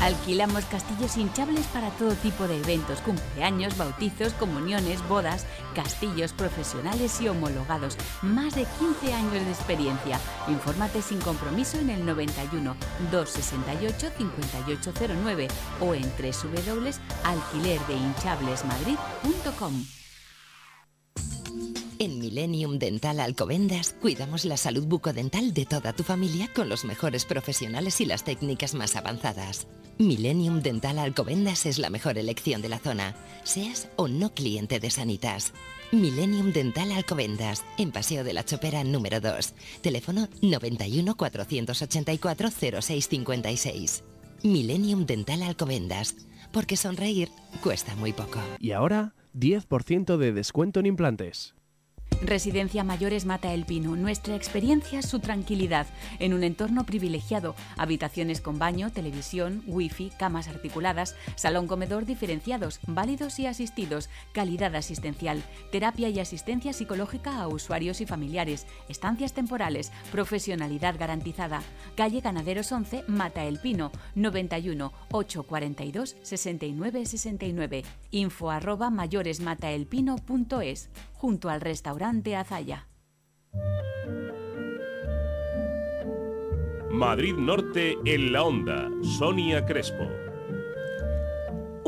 Alquilamos castillos hinchables para todo tipo de eventos, cumpleaños, bautizos, comuniones, bodas, castillos profesionales y homologados. Más de 15 años de experiencia. Infórmate sin compromiso en el 91 268 5809 o en www.alquilerdeinchablesmadrid.com. En Millennium Dental Alcobendas cuidamos la salud bucodental de toda tu familia con los mejores profesionales y las técnicas más avanzadas. Millennium Dental Alcobendas es la mejor elección de la zona, seas o no cliente de Sanitas. Millennium Dental Alcobendas, en Paseo de la Chopera número 2. Teléfono 91 484 0656. Millennium Dental Alcobendas, porque sonreír cuesta muy poco. Y ahora, 10% de descuento en implantes. Residencia Mayores Mata el Pino. Nuestra experiencia, su tranquilidad, en un entorno privilegiado. Habitaciones con baño, televisión, wifi, camas articuladas, salón comedor diferenciados, válidos y asistidos, calidad asistencial, terapia y asistencia psicológica a usuarios y familiares, estancias temporales, profesionalidad garantizada. Calle Ganaderos 11, Mata el Pino, 91 842 69 69. Info arroba mayoresmataelpino.es junto al restaurante Azaya. Madrid Norte en la onda. Sonia Crespo.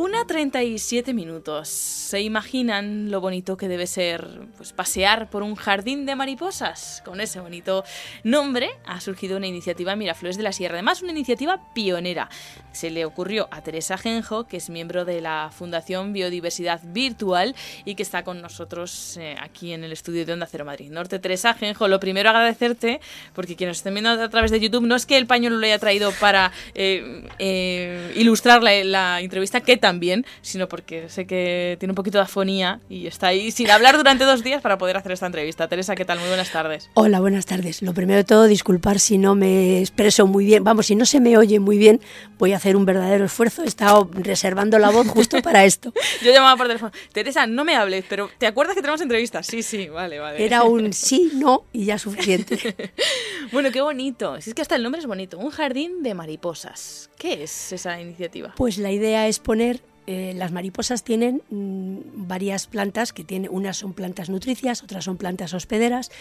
Una 37 minutos. ¿Se imaginan lo bonito que debe ser pues, pasear por un jardín de mariposas? Con ese bonito nombre ha surgido una iniciativa Miraflores de la Sierra. Además, una iniciativa pionera. Se le ocurrió a Teresa Genjo, que es miembro de la Fundación Biodiversidad Virtual y que está con nosotros eh, aquí en el estudio de Onda Cero Madrid Norte. Teresa Genjo, lo primero agradecerte, porque quienes estén viendo a través de YouTube, no es que el pañuelo lo haya traído para eh, eh, ilustrar la, la entrevista, que también, sino porque sé que tiene un poquito de afonía y está ahí sin hablar durante dos días para poder hacer esta entrevista. Teresa, ¿qué tal? Muy buenas tardes. Hola, buenas tardes. Lo primero de todo, disculpar si no me expreso muy bien. Vamos, si no se me oye muy bien, voy a hacer un verdadero esfuerzo. He estado reservando la voz justo para esto. Yo llamaba por teléfono. Teresa, no me hables, pero ¿te acuerdas que tenemos entrevistas? Sí, sí, vale, vale. Era un sí, no y ya suficiente. bueno, qué bonito. Si es que hasta el nombre es bonito. Un jardín de mariposas. ¿Qué es esa iniciativa? Pues la idea es poner eh, las mariposas tienen mm, varias plantas que tienen, unas son plantas nutricias, otras son plantas hospederas,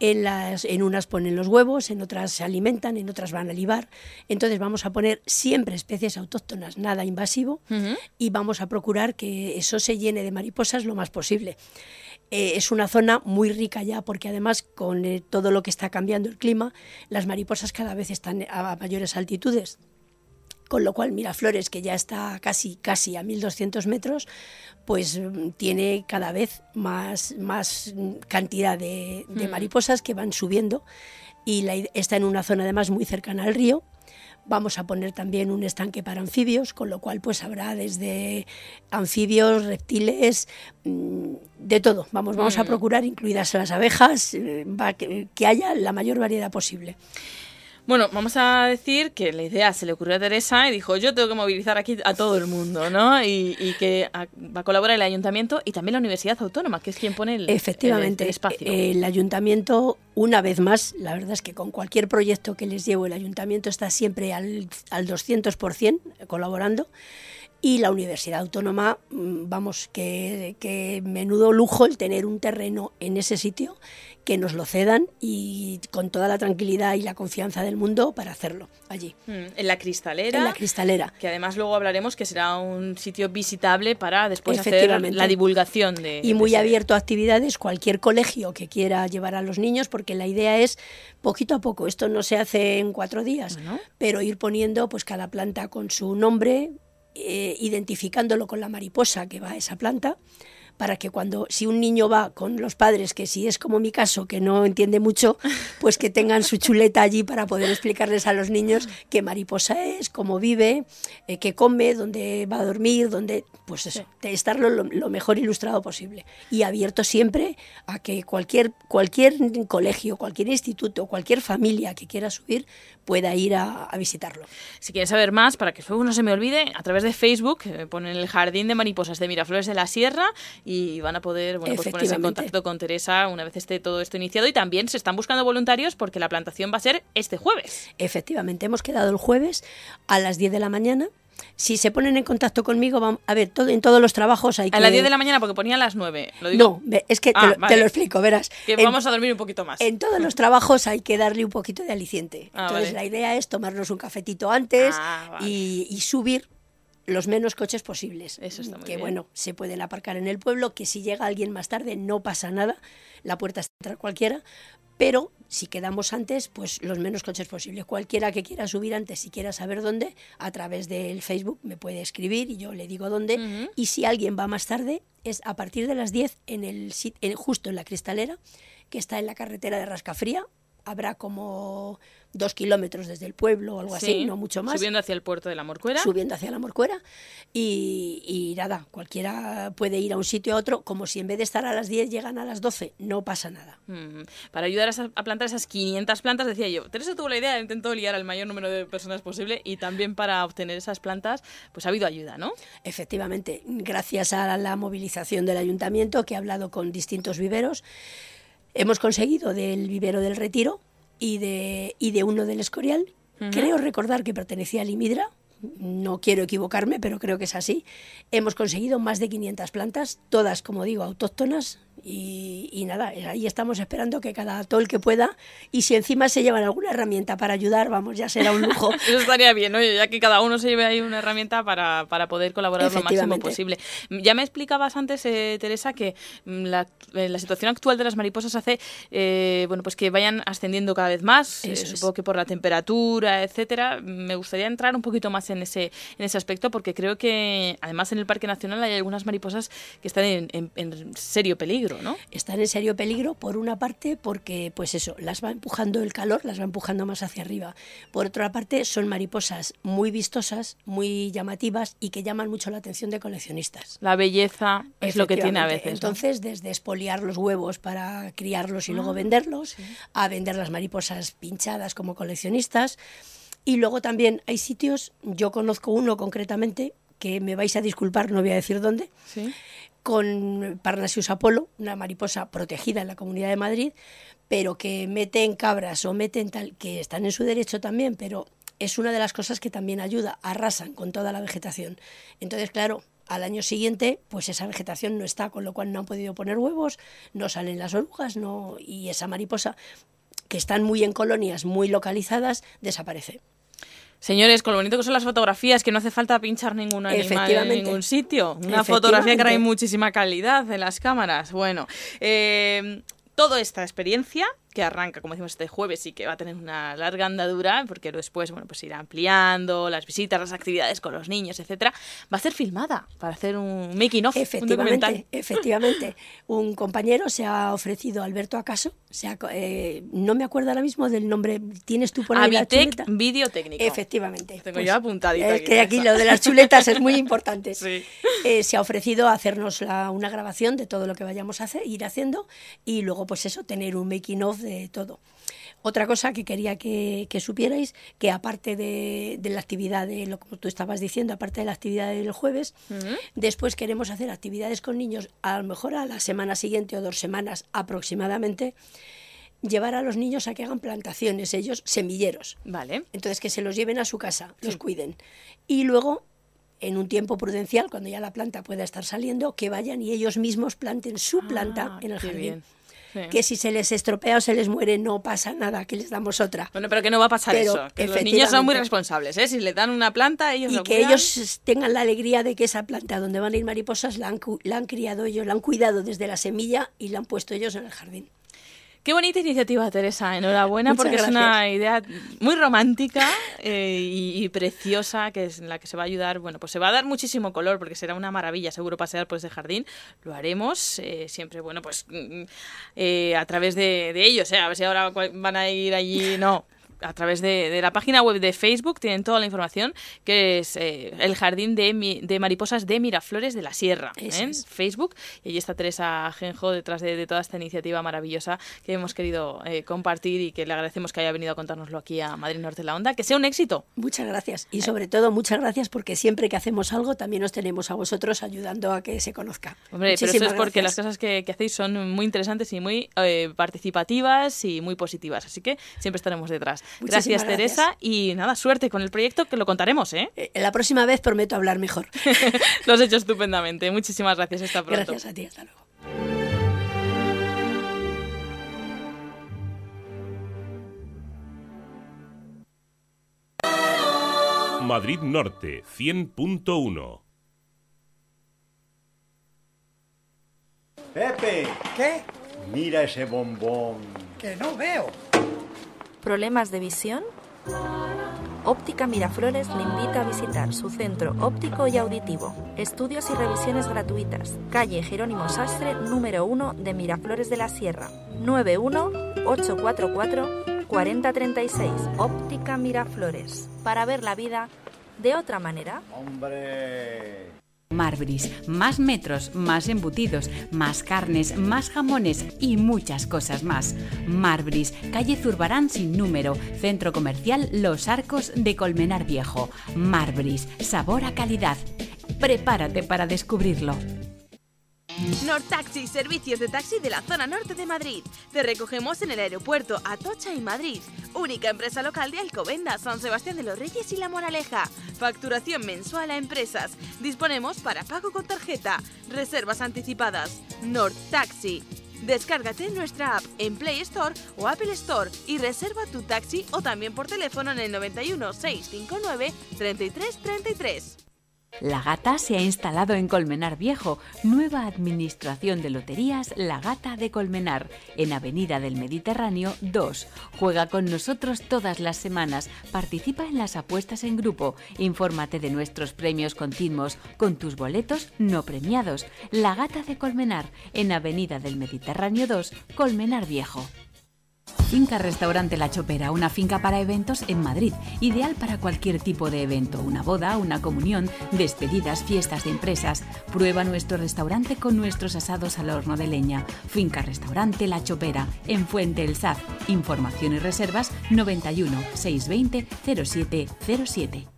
en, las, en unas ponen los huevos, en otras se alimentan, en otras van a libar. Entonces vamos a poner siempre especies autóctonas, nada invasivo, y vamos a procurar que eso se llene de mariposas lo más posible. Eh, es una zona muy rica ya porque además con eh, todo lo que está cambiando el clima, las mariposas cada vez están a mayores altitudes con lo cual Miraflores, que ya está casi, casi a 1200 metros, pues tiene cada vez más, más cantidad de, de Mm. mariposas que van subiendo y la está en una zona además muy cercana al río. Vamos a poner también un estanque para anfibios, con lo cual pues habrá desde anfibios, reptiles, mm, de todo. Vamos, vamos a Mm. procurar, incluidas las abejas, eh, que haya la mayor variedad posible. Bueno, vamos a decir que la idea se le ocurrió a Teresa y dijo, yo tengo que movilizar aquí a todo el mundo, ¿no? Y, y que a- va a colaborar el ayuntamiento y también la Universidad Autónoma, que es quien pone el, Efectivamente, el espacio. eh, el ayuntamiento, una vez más, la verdad es que con cualquier proyecto que les llevo, el ayuntamiento está siempre al, al 200% colaborando. Y la Universidad Autónoma, mm, vamos, que, que menudo lujo el tener un terreno en ese sitio, que nos lo cedan y con toda la tranquilidad y la confianza del mundo para hacerlo allí. Mm, en la cristalera. En la cristalera. Que además luego hablaremos que será un sitio visitable para después hacer la divulgación de... y muy abierto a actividades, cualquier colegio que quiera llevar a los niños, porque la idea es poquito a poco, esto no se hace en cuatro días, pero ir poniendo pues cada planta con su nombre, eh, identificándolo con la mariposa que va a esa planta, para que cuando, si un niño va con los padres, que si es como mi caso, que no entiende mucho, pues que tengan su chuleta allí para poder explicarles a los niños qué mariposa es, cómo vive, eh, qué come, dónde va a dormir, dónde, pues eso, de estarlo lo, lo mejor ilustrado posible. Y abierto siempre a que cualquier, cualquier colegio, cualquier instituto, cualquier familia que quiera subir pueda ir a, a visitarlo. Si quieren saber más, para que luego no se me olvide, a través de Facebook eh, ponen el Jardín de Mariposas de Miraflores de la Sierra y van a poder bueno, pues ponerse en contacto con Teresa una vez esté todo esto iniciado. Y también se están buscando voluntarios porque la plantación va a ser este jueves. Efectivamente, hemos quedado el jueves a las 10 de la mañana. Si se ponen en contacto conmigo, vam- a ver, todo, en todos los trabajos hay que... A las 10 de la mañana porque ponía a las 9. ¿Lo digo? No, es que te, Ah, lo, te vale. lo explico, verás. Que En- vamos a dormir un poquito más. En todos los trabajos hay que darle un poquito de aliciente. Ah, Entonces vale. la idea es tomarnos un cafetito antes Ah, vale. y, y subir los menos coches posibles. Eso está muy que bien. bueno, se pueden aparcar en el pueblo, que si llega alguien más tarde no pasa nada, la puerta está cualquiera, pero si quedamos antes, pues los menos coches posibles. Cualquiera que quiera subir antes y quiera saber dónde, a través del Facebook me puede escribir y yo le digo dónde. Y si alguien va más tarde, es a partir de las 10 en el en- justo en la cristalera, que está en la carretera de Rascafría. Habrá como dos kilómetros desde el pueblo o algo Sí, así, no mucho más Subiendo hacia el puerto de la Morcuera. subiendo hacia la Morcuera y, y nada, cualquiera puede ir a un sitio a otro, como si en vez de estar a las 10 llegan a las 12, no pasa nada. Mm, Para ayudar a plantar esas 500 plantas, decía yo, Teresa tuvo la idea, intentó liar al mayor número de personas posible y también para obtener esas plantas, pues ha habido ayuda, ¿no? Efectivamente, gracias a la movilización del ayuntamiento que ha hablado con distintos viveros, hemos conseguido del vivero del Retiro y de, y de uno del Escorial, creo recordar que pertenecía al Imidra, no quiero equivocarme, pero creo que es así. Hemos conseguido más de 500 plantas, todas, como digo, autóctonas. Y, y nada, ahí estamos esperando que cada atol que pueda, y si encima se llevan alguna herramienta para ayudar, vamos, ya será un lujo. Eso estaría bien, ¿no? Ya que cada uno se lleve ahí una herramienta para, para poder colaborar lo máximo posible. Ya me explicabas antes, eh, Teresa, que mm, la, eh, la situación actual de las mariposas hace eh, bueno, pues que vayan ascendiendo cada vez más, eh, supongo que por la temperatura, etcétera. Me gustaría entrar un poquito más en ese, en ese aspecto porque creo que además en el Parque Nacional hay algunas mariposas que están en, en- en serio peligro, ¿no? están en serio peligro por una parte porque pues eso las va empujando el calor las va empujando más hacia arriba por otra parte son mariposas muy vistosas muy llamativas y que llaman mucho la atención de coleccionistas La belleza es lo que tiene a veces. ¿no? entonces desde expoliar los huevos para criarlos y luego Ah, venderlos a vender las mariposas pinchadas como coleccionistas y luego también hay sitios yo conozco uno concretamente que me vais a disculpar no voy a decir dónde Sí. con Parnasius apollo, una mariposa protegida en la Comunidad de Madrid, pero que meten cabras o meten tal, que están en su derecho también, pero es una de las cosas que también ayuda, arrasan con toda la vegetación. Entonces, claro, al año siguiente, pues esa vegetación no está, con lo cual no han podido poner huevos, no salen las orugas, no, y esa mariposa, que están muy en colonias, muy localizadas, desaparece. Señores, con lo bonito que son las fotografías, que no hace falta pinchar ningún animal en ningún sitio. Una fotografía que hay muchísima calidad en las cámaras. Bueno, eh, toda esta experiencia que arranca, como decimos, este jueves y que va a tener una larga andadura, porque después, bueno, pues irá ampliando las visitas, las actividades con los niños, etcétera, va a ser filmada para hacer un making of, efectivamente, un Efectivamente, un compañero se ha ofrecido, Alberto Acaso, se ha, eh, no me acuerdo ahora mismo del nombre, tienes tú por ahí la chuleta? Vídeo Técnico. Efectivamente. Tengo pues, yo apuntadita. Es que aquí lo de las chuletas es muy importante. Sí. Eh, se ha ofrecido hacernos una grabación de todo lo que vayamos a hacer, ir haciendo y luego, pues eso, tener un making of de todo. Otra cosa que quería que, supierais, que aparte de, la actividad de lo como tú estabas diciendo, aparte de la actividad del jueves, después queremos hacer actividades con niños, a lo mejor a la semana siguiente o dos semanas aproximadamente, llevar a los niños a que hagan plantaciones, ellos semilleros. Vale. Entonces que se los lleven a su casa, los cuiden. Y luego en un tiempo prudencial, cuando ya la planta pueda estar saliendo, que vayan y ellos mismos planten su planta ah, en el jardín que si se les estropea o se les muere no pasa nada, que les damos otra. Bueno, pero que no va a pasar eso. los niños son muy responsables, ¿eh? Si le dan una planta, ellos y que ellos tengan la alegría de que esa planta donde van a ir mariposas la han, la han criado ellos, la han cuidado desde la semilla y la han puesto ellos en el jardín. Qué bonita iniciativa, Teresa. Enhorabuena, porque es una idea muy romántica eh, y, preciosa, que es la que se va a ayudar. Bueno, pues se va a dar muchísimo color, porque será una maravilla, seguro, pasear por ese jardín. Lo haremos eh, siempre, bueno, pues mm, eh, a través de, de ellos. A ver si ahora van a ir allí. No, a través de, la página web de Facebook tienen toda la información, que es eh, el Jardín de, de, Mariposas de Miraflores de la Sierra, en ¿eh? Facebook. Y allí está Teresa Genjo detrás de, toda esta iniciativa maravillosa que hemos querido eh, compartir y que le agradecemos que haya venido a contárnoslo aquí a Madrid Norte de la Onda. Que sea un éxito. Muchas gracias. Y sobre todo, muchas gracias porque siempre que hacemos algo también os tenemos a vosotros ayudando a que se conozca. Hombre, pero eso es porque las cosas que, que, hacéis son muy interesantes y muy participativas y muy positivas. Así que siempre estaremos detrás gracias, Teresa. Y nada, suerte con el proyecto que lo contaremos, ¿eh? ¿eh? La próxima vez prometo hablar mejor. lo has hecho estupendamente. Muchísimas gracias. Hasta pronto. Gracias a ti. Hasta luego. Madrid Norte 100.1 Pepe. ¿Qué? Mira ese bombón. Que no veo. ¿Problemas de visión? Óptica Miraflores le invita a visitar su centro óptico y auditivo. Estudios y revisiones gratuitas. Calle Jerónimo Sastre, número 1 de Miraflores de la Sierra. 91-844-4036. Óptica Miraflores. Para ver la vida de otra manera. ¡Hombre! Marbris, más metros, más embutidos, más carnes, más jamones y muchas cosas más. Marbris, calle Zurbarán sin número, centro comercial Los Arcos de Colmenar Viejo. Marbris, sabor a calidad. Prepárate para descubrirlo. Taxi, servicios de taxi de la zona norte de Madrid. Te recogemos en el aeropuerto Atocha y Madrid. Única empresa local de Alcobendas, San Sebastián de los Reyes y La Moraleja. Facturación mensual a empresas. Disponemos para pago con tarjeta. Reservas anticipadas. Taxi. Descárgate nuestra app en Play Store o Apple Store y reserva tu taxi o también por teléfono en el 91 659 3333. La Gata se ha instalado en Colmenar Viejo, nueva administración de loterías La Gata de Colmenar, en Avenida del Mediterráneo 2. Juega con nosotros todas las semanas, participa en las apuestas en grupo, infórmate de nuestros premios continuos con tus boletos no premiados. La Gata de Colmenar, en Avenida del Mediterráneo 2, Colmenar Viejo. Finca Restaurante La Chopera, una finca para eventos en Madrid, ideal para cualquier tipo de evento, una boda, una comunión, despedidas, fiestas de empresas. Prueba nuestro restaurante con nuestros asados al horno de leña. Finca Restaurante La Chopera, en Fuente El Saz. Información y reservas 91 620 0707.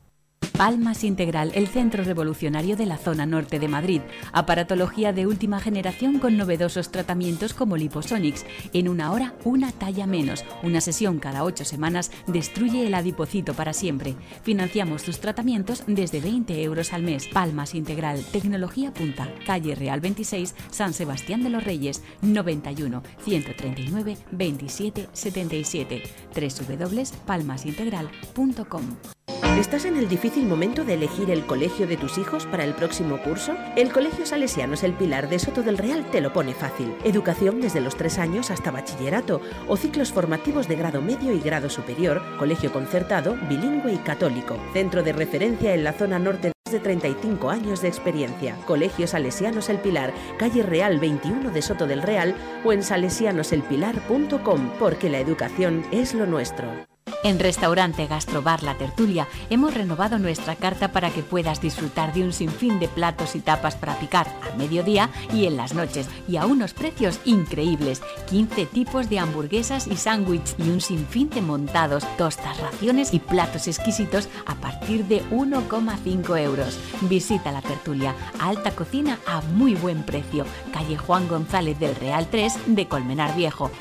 Palmas Integral, el centro revolucionario de la zona norte de Madrid. Aparatología de última generación con novedosos tratamientos como Liposonics. En una hora, una talla menos. Una sesión cada ocho semanas destruye el adipocito para siempre. Financiamos tus tratamientos desde 20 euros al mes. Palmas Integral, tecnología punta. Calle Real 26, San Sebastián de los Reyes, 91 139 27 77. www.palmasintegral.com ¿Estás en el difícil momento de elegir el colegio de tus hijos para el próximo curso? El Colegio Salesianos El Pilar de Soto del Real te lo pone fácil. Educación desde los 3 años hasta bachillerato o ciclos formativos de grado medio y grado superior, colegio concertado, bilingüe y católico. Centro de referencia en la zona norte de 35 años de experiencia. Colegio Salesianos El Pilar, calle Real 21 de Soto del Real o en salesianoselpilar.com, porque la educación es lo nuestro. En Restaurante Gastrobar La Tertulia hemos renovado nuestra carta para que puedas disfrutar de un sinfín de platos y tapas para picar al mediodía y en las noches y a unos precios increíbles. 15 tipos de hamburguesas y sándwich y un sinfín de montados, tostas, raciones y platos exquisitos a partir de 1,5 euros. Visita La Tertulia, alta cocina a muy buen precio. Calle Juan González del Real 3 de Colmenar Viejo.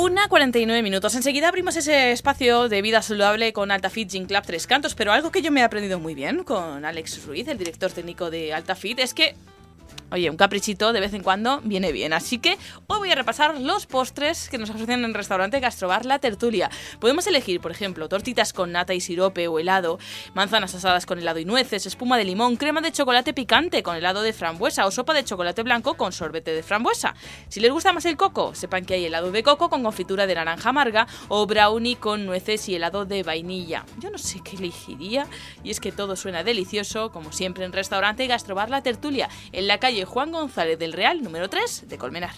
Una 49 minutos. Enseguida abrimos ese espacio de vida saludable con AltaFit Gym Club Tres Cantos, pero algo que yo me he aprendido muy bien con Alex Ruiz, el director técnico de AltaFit, es que Oye, un caprichito de vez en cuando viene bien. Así que hoy voy a repasar los postres que nos ofrecen en el restaurante Gastrobar La Tertulia. Podemos elegir, por ejemplo, tortitas con nata y sirope o helado, manzanas asadas con helado y nueces, espuma de limón, crema de chocolate picante con helado de frambuesa o sopa de chocolate blanco con sorbete de frambuesa. Si les gusta más el coco, sepan que hay helado de coco con confitura de naranja amarga o brownie con nueces y helado de vainilla. Yo no sé qué elegiría y es que todo suena delicioso, como siempre en restaurante Gastrobar La Tertulia, en la calle Juan González del Real, número 3 de Colmenar.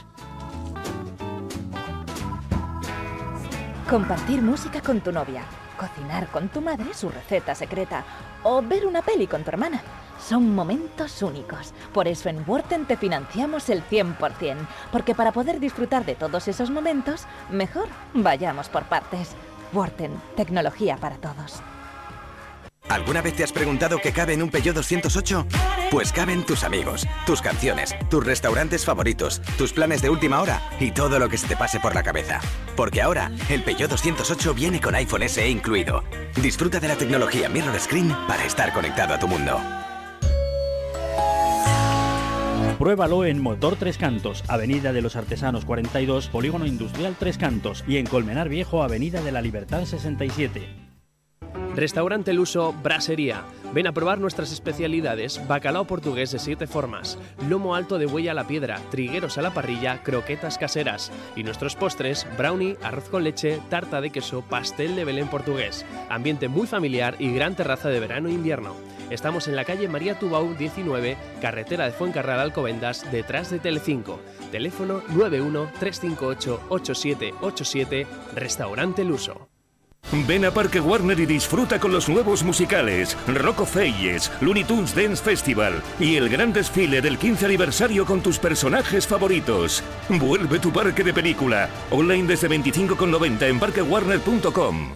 Compartir música con tu novia, cocinar con tu madre su receta secreta o ver una peli con tu hermana. Son momentos únicos. Por eso en Worten te financiamos el 100%, porque para poder disfrutar de todos esos momentos, mejor vayamos por partes. Worten, tecnología para todos. ¿Alguna vez te has preguntado qué cabe en un Peugeot 208? Pues caben tus amigos, tus canciones, tus restaurantes favoritos, tus planes de última hora y todo lo que se te pase por la cabeza. Porque ahora, el Peugeot 208 viene con iPhone SE incluido. Disfruta de la tecnología Mirror Screen para estar conectado a tu mundo. Pruébalo en Motor Tres Cantos, Avenida de los Artesanos 42, Polígono Industrial Tres Cantos y en Colmenar Viejo, Avenida de la Libertad 67. Restaurante Luso Brasería. Ven a probar nuestras especialidades: bacalao portugués de siete formas, lomo alto de huella a la piedra, trigueros a la parrilla, croquetas caseras y nuestros postres: brownie, arroz con leche, tarta de queso, pastel de Belén portugués. Ambiente muy familiar y gran terraza de verano e invierno. Estamos en la calle María Tubau 19, carretera de Fuencarral Alcobendas, detrás de Telecinco. Teléfono 91 358 8787, Restaurante Luso. Ven a Parque Warner y disfruta con los nuevos musicales Rocco Feyes, Looney Tunes Dance Festival y el gran desfile del 15 aniversario con tus personajes favoritos. Vuelve tu parque de película. Online desde 25,90 en parquewarner.com.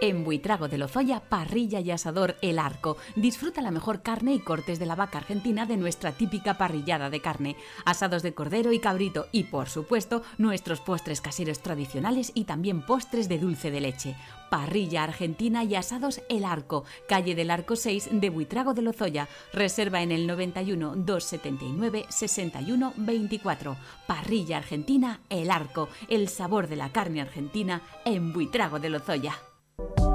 En Buitrago de Lozoya, parrilla y asador El Arco. Disfruta la mejor carne y cortes de la vaca argentina de nuestra típica parrillada de carne, asados de cordero y cabrito y, por supuesto, nuestros postres caseros tradicionales y también postres de dulce de leche. Parrilla argentina y asados El Arco, calle del Arco 6 de Buitrago de Lozoya. Reserva en el 91 279 61 24. Parrilla argentina El Arco, el sabor de la carne argentina en Buitrago de Lozoya.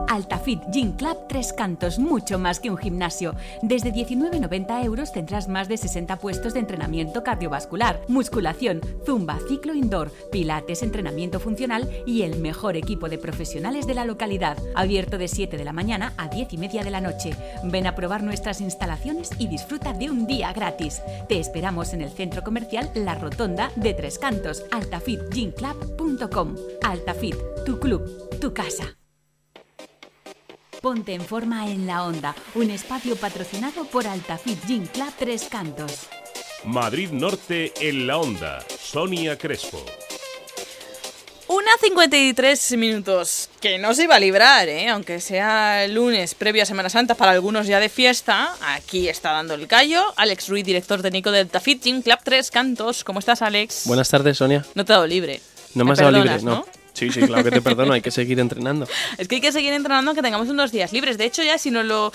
Altafit Gym Club Tres Cantos, mucho más que un gimnasio. Desde 19,90 euros tendrás más de 60 puestos de entrenamiento cardiovascular, musculación, zumba, ciclo indoor, pilates, entrenamiento funcional y el mejor equipo de profesionales de la localidad. Abierto de 7 de la mañana a 10 y media de la noche. Ven a probar nuestras instalaciones y disfruta de un día gratis. Te esperamos en el centro comercial La Rotonda de Tres Cantos, altafitgymclub.com. Altafit, tu club, tu casa. Ponte en forma en la onda, un espacio patrocinado por Altafit Gym Club Tres Cantos. Madrid Norte en la onda. Sonia Crespo. Una 53 minutos, que no se iba a librar, ¿eh? aunque sea lunes previo a Semana Santa, para algunos ya de fiesta. Aquí está dando el callo. Alex Ruiz, director técnico del Tafit Gym Club Tres Cantos. ¿Cómo estás, Alex? Buenas tardes, Sonia. No te he dado libre. No me has Me dado libre, no. Sí, sí, claro que te perdono, hay que seguir entrenando. Es que hay que seguir entrenando aunque tengamos unos días libres. De hecho, ya si nos lo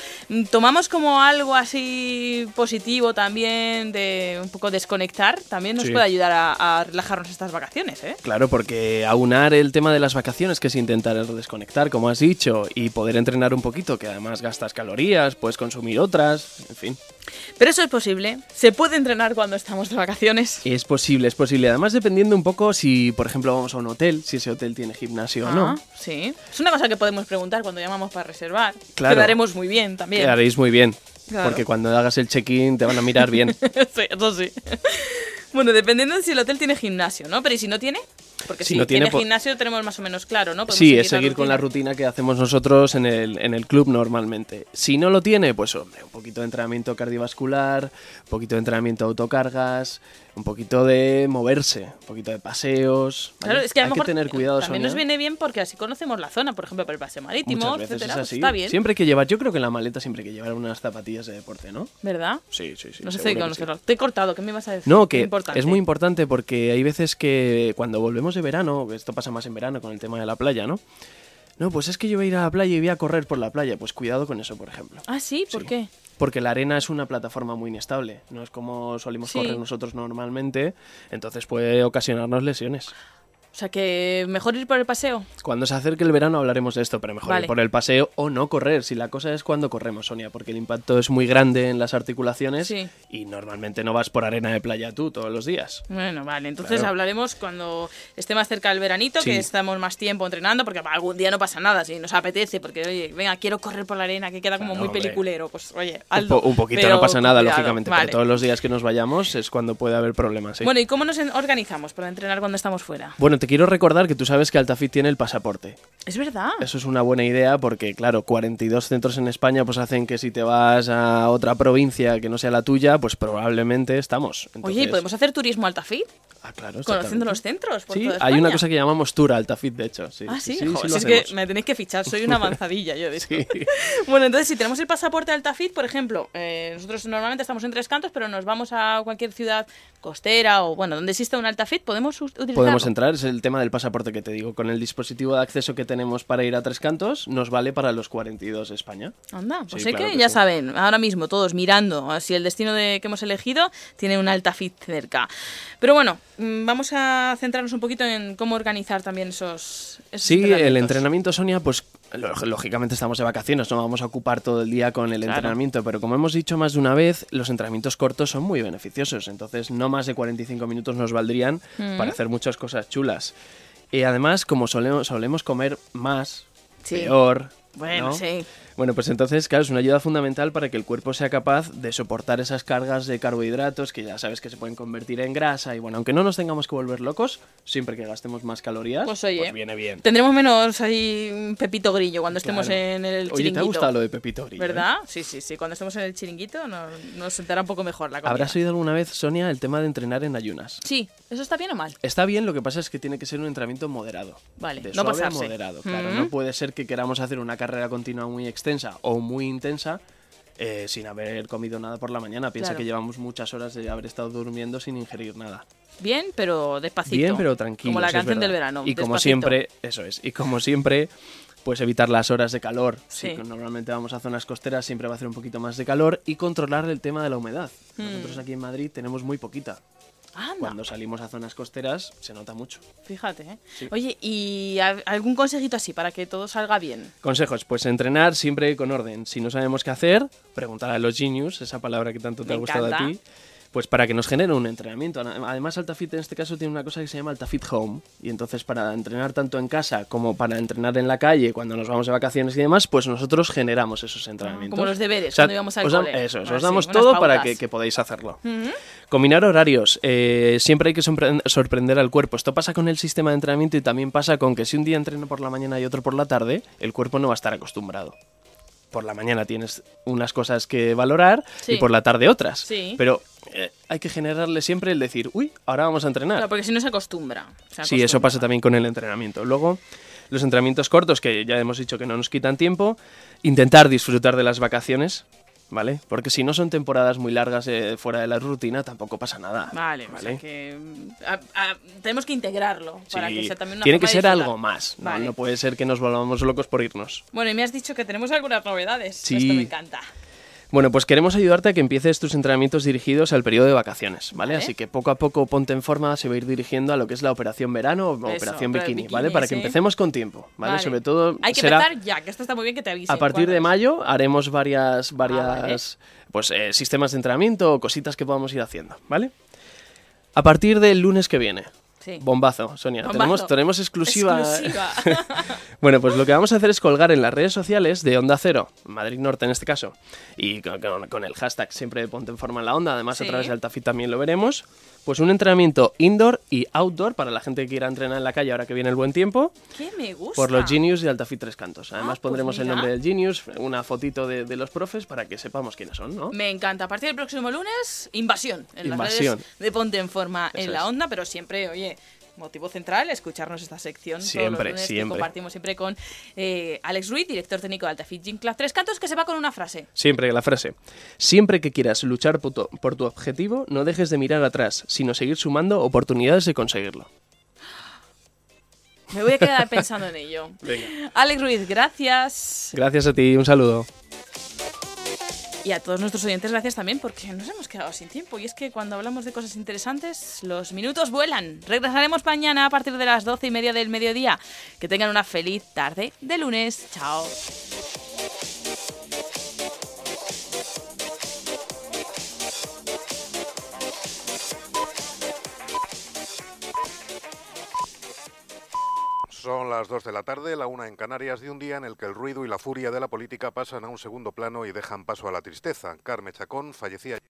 tomamos como algo así positivo también, de un poco desconectar, también nos Sí. puede ayudar a, a relajarnos estas vacaciones, ¿eh? Claro, porque aunar el tema de las vacaciones, que es intentar desconectar, como has dicho, y poder entrenar un poquito, que además gastas calorías, puedes consumir otras, en fin. Pero eso es posible. Se puede entrenar cuando estamos de vacaciones. Es posible, es posible. Además, dependiendo un poco si, por ejemplo, vamos a un hotel, si ese hotel tiene gimnasio o no. Ah, sí. Es una cosa que podemos preguntar cuando llamamos para reservar. Claro. Quedaremos muy bien también. Quedaréis muy bien. Claro. Porque cuando hagas el check-in te van a mirar bien. sí, eso sí. Bueno, dependiendo de si el hotel tiene gimnasio, ¿no? Pero ¿y si no tiene? Porque Si si, no tiene, gimnasio tenemos más o menos claro, ¿no? Podemos Sí, es la seguir con la rutina que hacemos nosotros en el, en el club normalmente. Si no lo tiene, pues hombre, un poquito de entrenamiento cardiovascular, un poquito de entrenamiento de autocargas, un poquito de moverse, un poquito de paseos. Claro, es que a Hay mejor que tener cuidado, también Sonia. nos viene bien porque así conocemos la zona, por ejemplo, para el paseo marítimo, etcétera. es pues está bien, Siempre hay que llevar, yo creo que en la maleta siempre hay que llevar unas zapatillas de deporte, ¿no? ¿verdad? Sí, sí, sí. No sé si conocerlo. Te he cortado, ¿qué me ibas a decir? No, que importante. es muy importante porque hay veces que cuando volvemos de verano, esto pasa más en verano con el tema de la playa, ¿no? No, pues es que yo voy a ir a la playa y voy a correr por la playa. Pues cuidado con eso, por ejemplo. Ah, sí, ¿por qué? Porque la arena es una plataforma muy inestable. No es como solemos Sí. correr nosotros normalmente. Entonces puede ocasionarnos lesiones. O sea, que mejor ir por el paseo. Cuando se acerque el verano hablaremos de esto, pero mejor Vale. ir por el paseo o no correr. Si la cosa es cuando corremos, Sonia, porque el impacto es muy grande en las articulaciones Sí. y normalmente no vas por arena de playa tú todos los días. Bueno, vale, entonces Claro. hablaremos cuando esté más cerca del veranito, Sí. que estamos más tiempo entrenando, porque algún día no pasa nada, si nos apetece, porque oye, venga, quiero correr por la arena, que queda como Claro, muy hombre. peliculero, pues oye, Un, Aldo, po- un poquito pero no pasa nada, cuidado, lógicamente, vale. pero todos los días que nos vayamos es cuando puede haber problemas. ¿sí? Bueno, ¿y cómo nos organizamos para entrenar cuando estamos fuera? Bueno, te quiero recordar que tú sabes que Altafit tiene el pasaporte. Es verdad. Eso es una buena idea porque, claro, 42 centros en España pues hacen que si te vas a otra provincia que no sea la tuya, pues probablemente estamos. Oye, ¿y Entonces- podemos hacer turismo Altafit? Ah, claro, Conociendo los centros por Sí, toda hay una cosa que llamamos Tour Altafit, de hecho. Sí, Ah, sí, sí, si es que me tenéis que fichar, soy una avanzadilla yo de esto. Bueno, entonces si tenemos el pasaporte Altafit, por ejemplo, eh, nosotros normalmente estamos en Tres Cantos, pero nos vamos a cualquier ciudad costera o, bueno, donde exista un Altafit, podemos utilizarlo. Podemos entrar, el tema del pasaporte que te digo. Con el dispositivo de acceso que tenemos para ir a Tres Cantos, nos vale para los 42 de España. Anda, pues Sí, sé claro que, que ya sí. saben, ahora mismo todos mirando a si el destino de, que hemos elegido tiene un Altafit cerca. Pero bueno, mm, vamos a centrarnos un poquito en cómo organizar también esos, esos Sí, el entrenamiento, Sonia, pues lógicamente estamos de vacaciones, no vamos a ocupar todo el día con el Claro. entrenamiento, pero como hemos dicho más de una vez, los entrenamientos cortos son muy beneficiosos, entonces no más de 45 minutos nos valdrían Mm. para hacer muchas cosas chulas. Y además, como solemos, solemos comer más, Sí. peor, Bueno, ¿no? sí. Bueno, pues entonces, claro, es una ayuda fundamental para que el cuerpo sea capaz de soportar esas cargas de carbohidratos que ya sabes que se pueden convertir en grasa. Y bueno, aunque no nos tengamos que volver locos, siempre que gastemos más calorías, Pues oye, viene bien. Tendremos menos ahí un pepito grillo cuando estemos Claro. en el chiringuito. Oye, ¿te ha gustado lo de Pepito Grillo? ¿Verdad? Sí, sí, sí. Cuando estemos en el chiringuito nos, nos sentará un poco mejor la comida. ¿Habrás oído alguna vez, Sonia, el tema de entrenar en ayunas? Sí, ¿eso está bien o mal? Está bien, lo que pasa es que tiene que ser un entrenamiento moderado. Vale, De no suave a pasarse. moderado, claro. Mm. No puede ser que queramos hacer una carrera continua muy extensa o muy intensa eh, sin haber comido nada por la mañana. Piensa Claro. que llevamos muchas horas de haber estado durmiendo sin ingerir nada. Bien, pero despacito. Bien, pero tranquilo. Como la canción del verano. Y como siempre, eso es. Y como siempre, pues evitar las horas de calor. Sí. Si normalmente vamos a zonas costeras, siempre va a hacer un poquito más de calor. Y controlar el tema de la humedad. Hmm. Nosotros aquí en Madrid tenemos muy poquita. Anda. Cuando salimos a zonas costeras se nota mucho. Fíjate, ¿eh? Sí. Oye, ¿y algún consejito así para que todo salga bien? Consejos, pues entrenar siempre con orden. Si no sabemos qué hacer, preguntar a los genius, esa palabra que tanto te Me ha gustado a ti, pues para que nos genere un entrenamiento. Además, Altafit en este caso tiene una cosa que se llama Altafit Home. Y entonces para entrenar tanto en casa como para entrenar en la calle, cuando nos vamos de vacaciones y demás, pues nosotros generamos esos entrenamientos. Ah, como los deberes, O sea, cuando íbamos al os cole. Eso es, Ah, os sí, damos todo para que, que podáis hacerlo. Combinar horarios. eh, siempre hay que sorpre- sorprender al cuerpo. Esto pasa con el sistema de entrenamiento y también pasa con que si un día entreno por la mañana y otro por la tarde, el cuerpo no va a estar acostumbrado. Por la mañana tienes unas cosas que valorar Sí. y por la tarde otras. Sí. Pero eh, hay que generarle siempre el decir, uy, ahora vamos a entrenar. Claro, porque si no se acostumbra. se Sí, eso pasa también con el entrenamiento. Luego, los entrenamientos cortos, que ya hemos dicho que no nos quitan tiempo, intentar disfrutar de las vacaciones, ¿vale? Porque si no son temporadas muy largas eh, fuera de la rutina, tampoco pasa nada. Vale, o sea que mm, a- a- tenemos que integrarlo para que sea también una tiene que ser algo más, ¿no? Vale. No puede ser que nos volvamos locos por irnos. Bueno, y me has dicho que tenemos algunas novedades. Sí. Esto me encanta. Bueno, pues queremos ayudarte a que empieces tus entrenamientos dirigidos al periodo de vacaciones, ¿vale? Así que poco a poco ponte en forma, se va a ir dirigiendo a lo que es la operación verano o Eso, operación bikini, bikini, ¿vale? Para que empecemos con tiempo, ¿vale? Vale. Sobre todo Hay que será empezar ya, que esto está muy bien que te avise. a partir de mayo haremos varias varias vale. pues eh, sistemas de entrenamiento o cositas que podamos ir haciendo, ¿vale? A partir del lunes que viene. Sí. Bombazo, Sonia. Bombazo. Tenemos, tenemos exclusiva. Exclusiva. Bueno, pues lo que vamos a hacer es colgar en las redes sociales de Onda Cero, Madrid Norte en este caso, y con, el hashtag siempre ponte en forma en la onda, además Sí. a través de Altafit también lo veremos, pues un entrenamiento indoor y outdoor para la gente que quiera entrenar en la calle ahora que viene el buen tiempo, ¿Qué me gusta? por los Genius y Altafit Tres Cantos. Además Ah, pues pondremos el nombre del Genius, una fotito de, de los profes para que sepamos quiénes son, ¿no? Me encanta. A partir del próximo lunes, invasión en Invasión. las redes de Ponte en Forma en la onda, pero siempre, oye, motivo central, escucharnos esta sección todos Siempre, los lunes siempre. que compartimos siempre con eh, Alex Ruiz, director técnico de Altafit Gym Club Tres Cantos, que se va con una frase. Siempre la frase. Siempre que quieras luchar por tu, por tu objetivo, no dejes de mirar atrás, sino seguir sumando oportunidades de conseguirlo. Me voy a quedar pensando en ello. Venga. Alex Ruiz, gracias. Gracias a ti, un saludo. Y a todos nuestros oyentes, gracias también, porque nos hemos quedado sin tiempo. Y es que cuando hablamos de cosas interesantes, los minutos vuelan. Regresaremos mañana a partir de las doce y media del mediodía. Que tengan una feliz tarde de lunes. Chao. Son las 2 de la tarde, la una en Canarias, de un día en el que el ruido y la furia de la política pasan a un segundo plano y dejan paso a la tristeza. Carme Chacón fallecía.